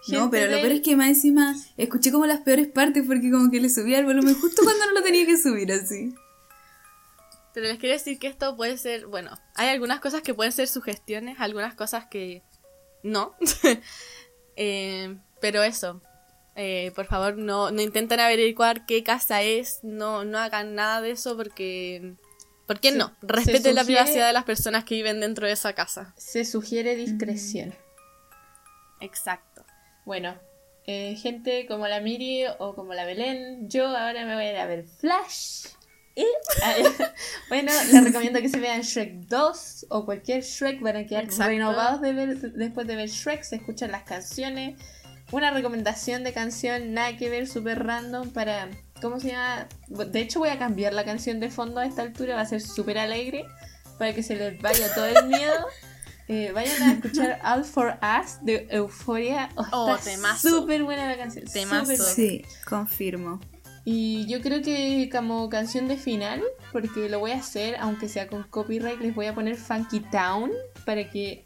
[SPEAKER 3] No, pero lo peor es que más encima escuché como las peores partes porque como que le subía el volumen justo cuando no lo tenía que subir así.
[SPEAKER 2] Pero les quiero decir que esto puede ser, bueno, hay algunas cosas que pueden ser sugestiones, algunas cosas que no. (laughs) Eh, pero eso, eh, por favor no, no intenten averiguar qué casa es, no, no hagan nada de eso porque... ¿Por qué
[SPEAKER 1] Se-
[SPEAKER 2] no? Respeten la privacidad de las personas que viven dentro de esa casa.
[SPEAKER 1] Se sugiere discreción.
[SPEAKER 2] Exacto.
[SPEAKER 1] Bueno, eh, gente como la Miri o como la Belén, yo ahora me voy a ir a ver Flash. Y, ah, (laughs) bueno, les recomiendo que se vean Shrek 2 o cualquier Shrek, van a quedar
[SPEAKER 2] Exacto.
[SPEAKER 1] renovados de ver, después de ver Shrek, se escuchan las canciones. Una recomendación de canción, nada que ver, súper random para... ¿Cómo se llama? De hecho voy a cambiar la canción de fondo a esta altura, va a ser súper alegre para que se les vaya todo el miedo. (laughs) Eh, vayan a escuchar All for Us de Euphoria. Oh,
[SPEAKER 2] Oh,
[SPEAKER 1] súper buena la canción.
[SPEAKER 2] Temazo.
[SPEAKER 3] Sí, confirmo.
[SPEAKER 1] Y yo creo que como canción de final, porque lo voy a hacer, aunque sea con copyright, les voy a poner Funky Town para que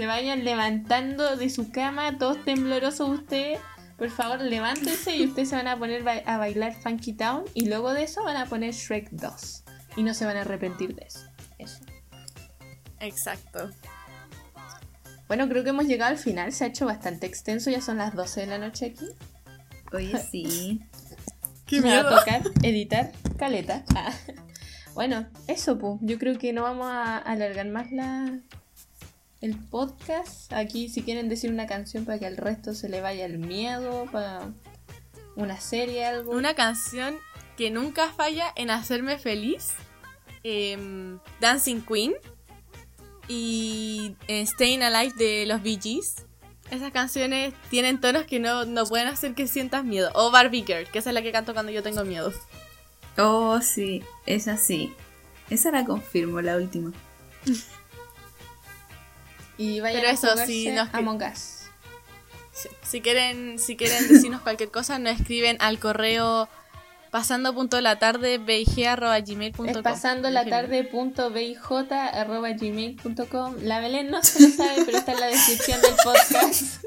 [SPEAKER 1] se vayan levantando de su cama, todos temblorosos ustedes. Por favor, levántense y ustedes se van a poner ba- a bailar Funky Town y luego de eso van a poner Shrek 2. Y no se van a arrepentir de eso. Eso.
[SPEAKER 2] Exacto.
[SPEAKER 1] Bueno, creo que hemos llegado al final, se ha hecho bastante extenso, ya son las 12 de la noche aquí.
[SPEAKER 3] Oye, sí. (laughs)
[SPEAKER 2] ¡Qué
[SPEAKER 1] Me va a tocar editar caleta. Ah. Bueno, eso pues. Yo creo que no vamos a alargar más la el podcast. Aquí si quieren decir una canción para que al resto se le vaya el miedo, para una serie, algo.
[SPEAKER 2] Una canción que nunca falla en hacerme feliz. em, Dancing Queen. Y eh, Staying Alive de los Bee Gees. Esas canciones tienen tonos que no, no pueden hacer que sientas miedo. O Barbie Girl, que esa es la que canto cuando yo tengo miedo.
[SPEAKER 3] Oh, sí, esa sí. Esa la confirmo, la última. (laughs)
[SPEAKER 1] Y vayan
[SPEAKER 2] Pero
[SPEAKER 1] a
[SPEAKER 2] eso,
[SPEAKER 1] jugarse
[SPEAKER 2] sí, nos-
[SPEAKER 1] Among Us.
[SPEAKER 2] Si quieren, si quieren decirnos cualquier cosa, nos escriben al correo pasando.latarde.big.gmail.com
[SPEAKER 1] Es pasando la tarde punto gmail.com. La Belén no se lo sabe, (laughs) pero está en la descripción del podcast.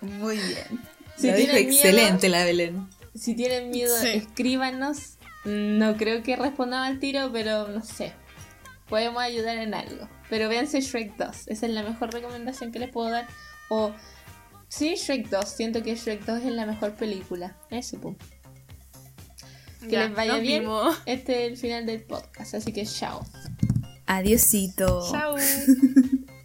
[SPEAKER 3] Muy bien.
[SPEAKER 1] Si
[SPEAKER 3] lo dijo
[SPEAKER 1] tienen miedo-
[SPEAKER 3] excelente la Belén.
[SPEAKER 1] Si tienen miedo,
[SPEAKER 2] Sí.
[SPEAKER 1] escríbanos. No creo que respondamos al tiro, pero no sé. Podemos ayudar en algo. Pero véanse Shrek 2. Esa es la mejor recomendación que les puedo dar. O. Sí, Shrek 2. Siento que Shrek 2 es la mejor película. Eso, pum. Que
[SPEAKER 2] Ya,
[SPEAKER 1] les vaya bien.
[SPEAKER 2] vimos. (laughs)
[SPEAKER 1] Este es el final del podcast. Así que chao.
[SPEAKER 3] Adiosito.
[SPEAKER 2] Chao. (laughs)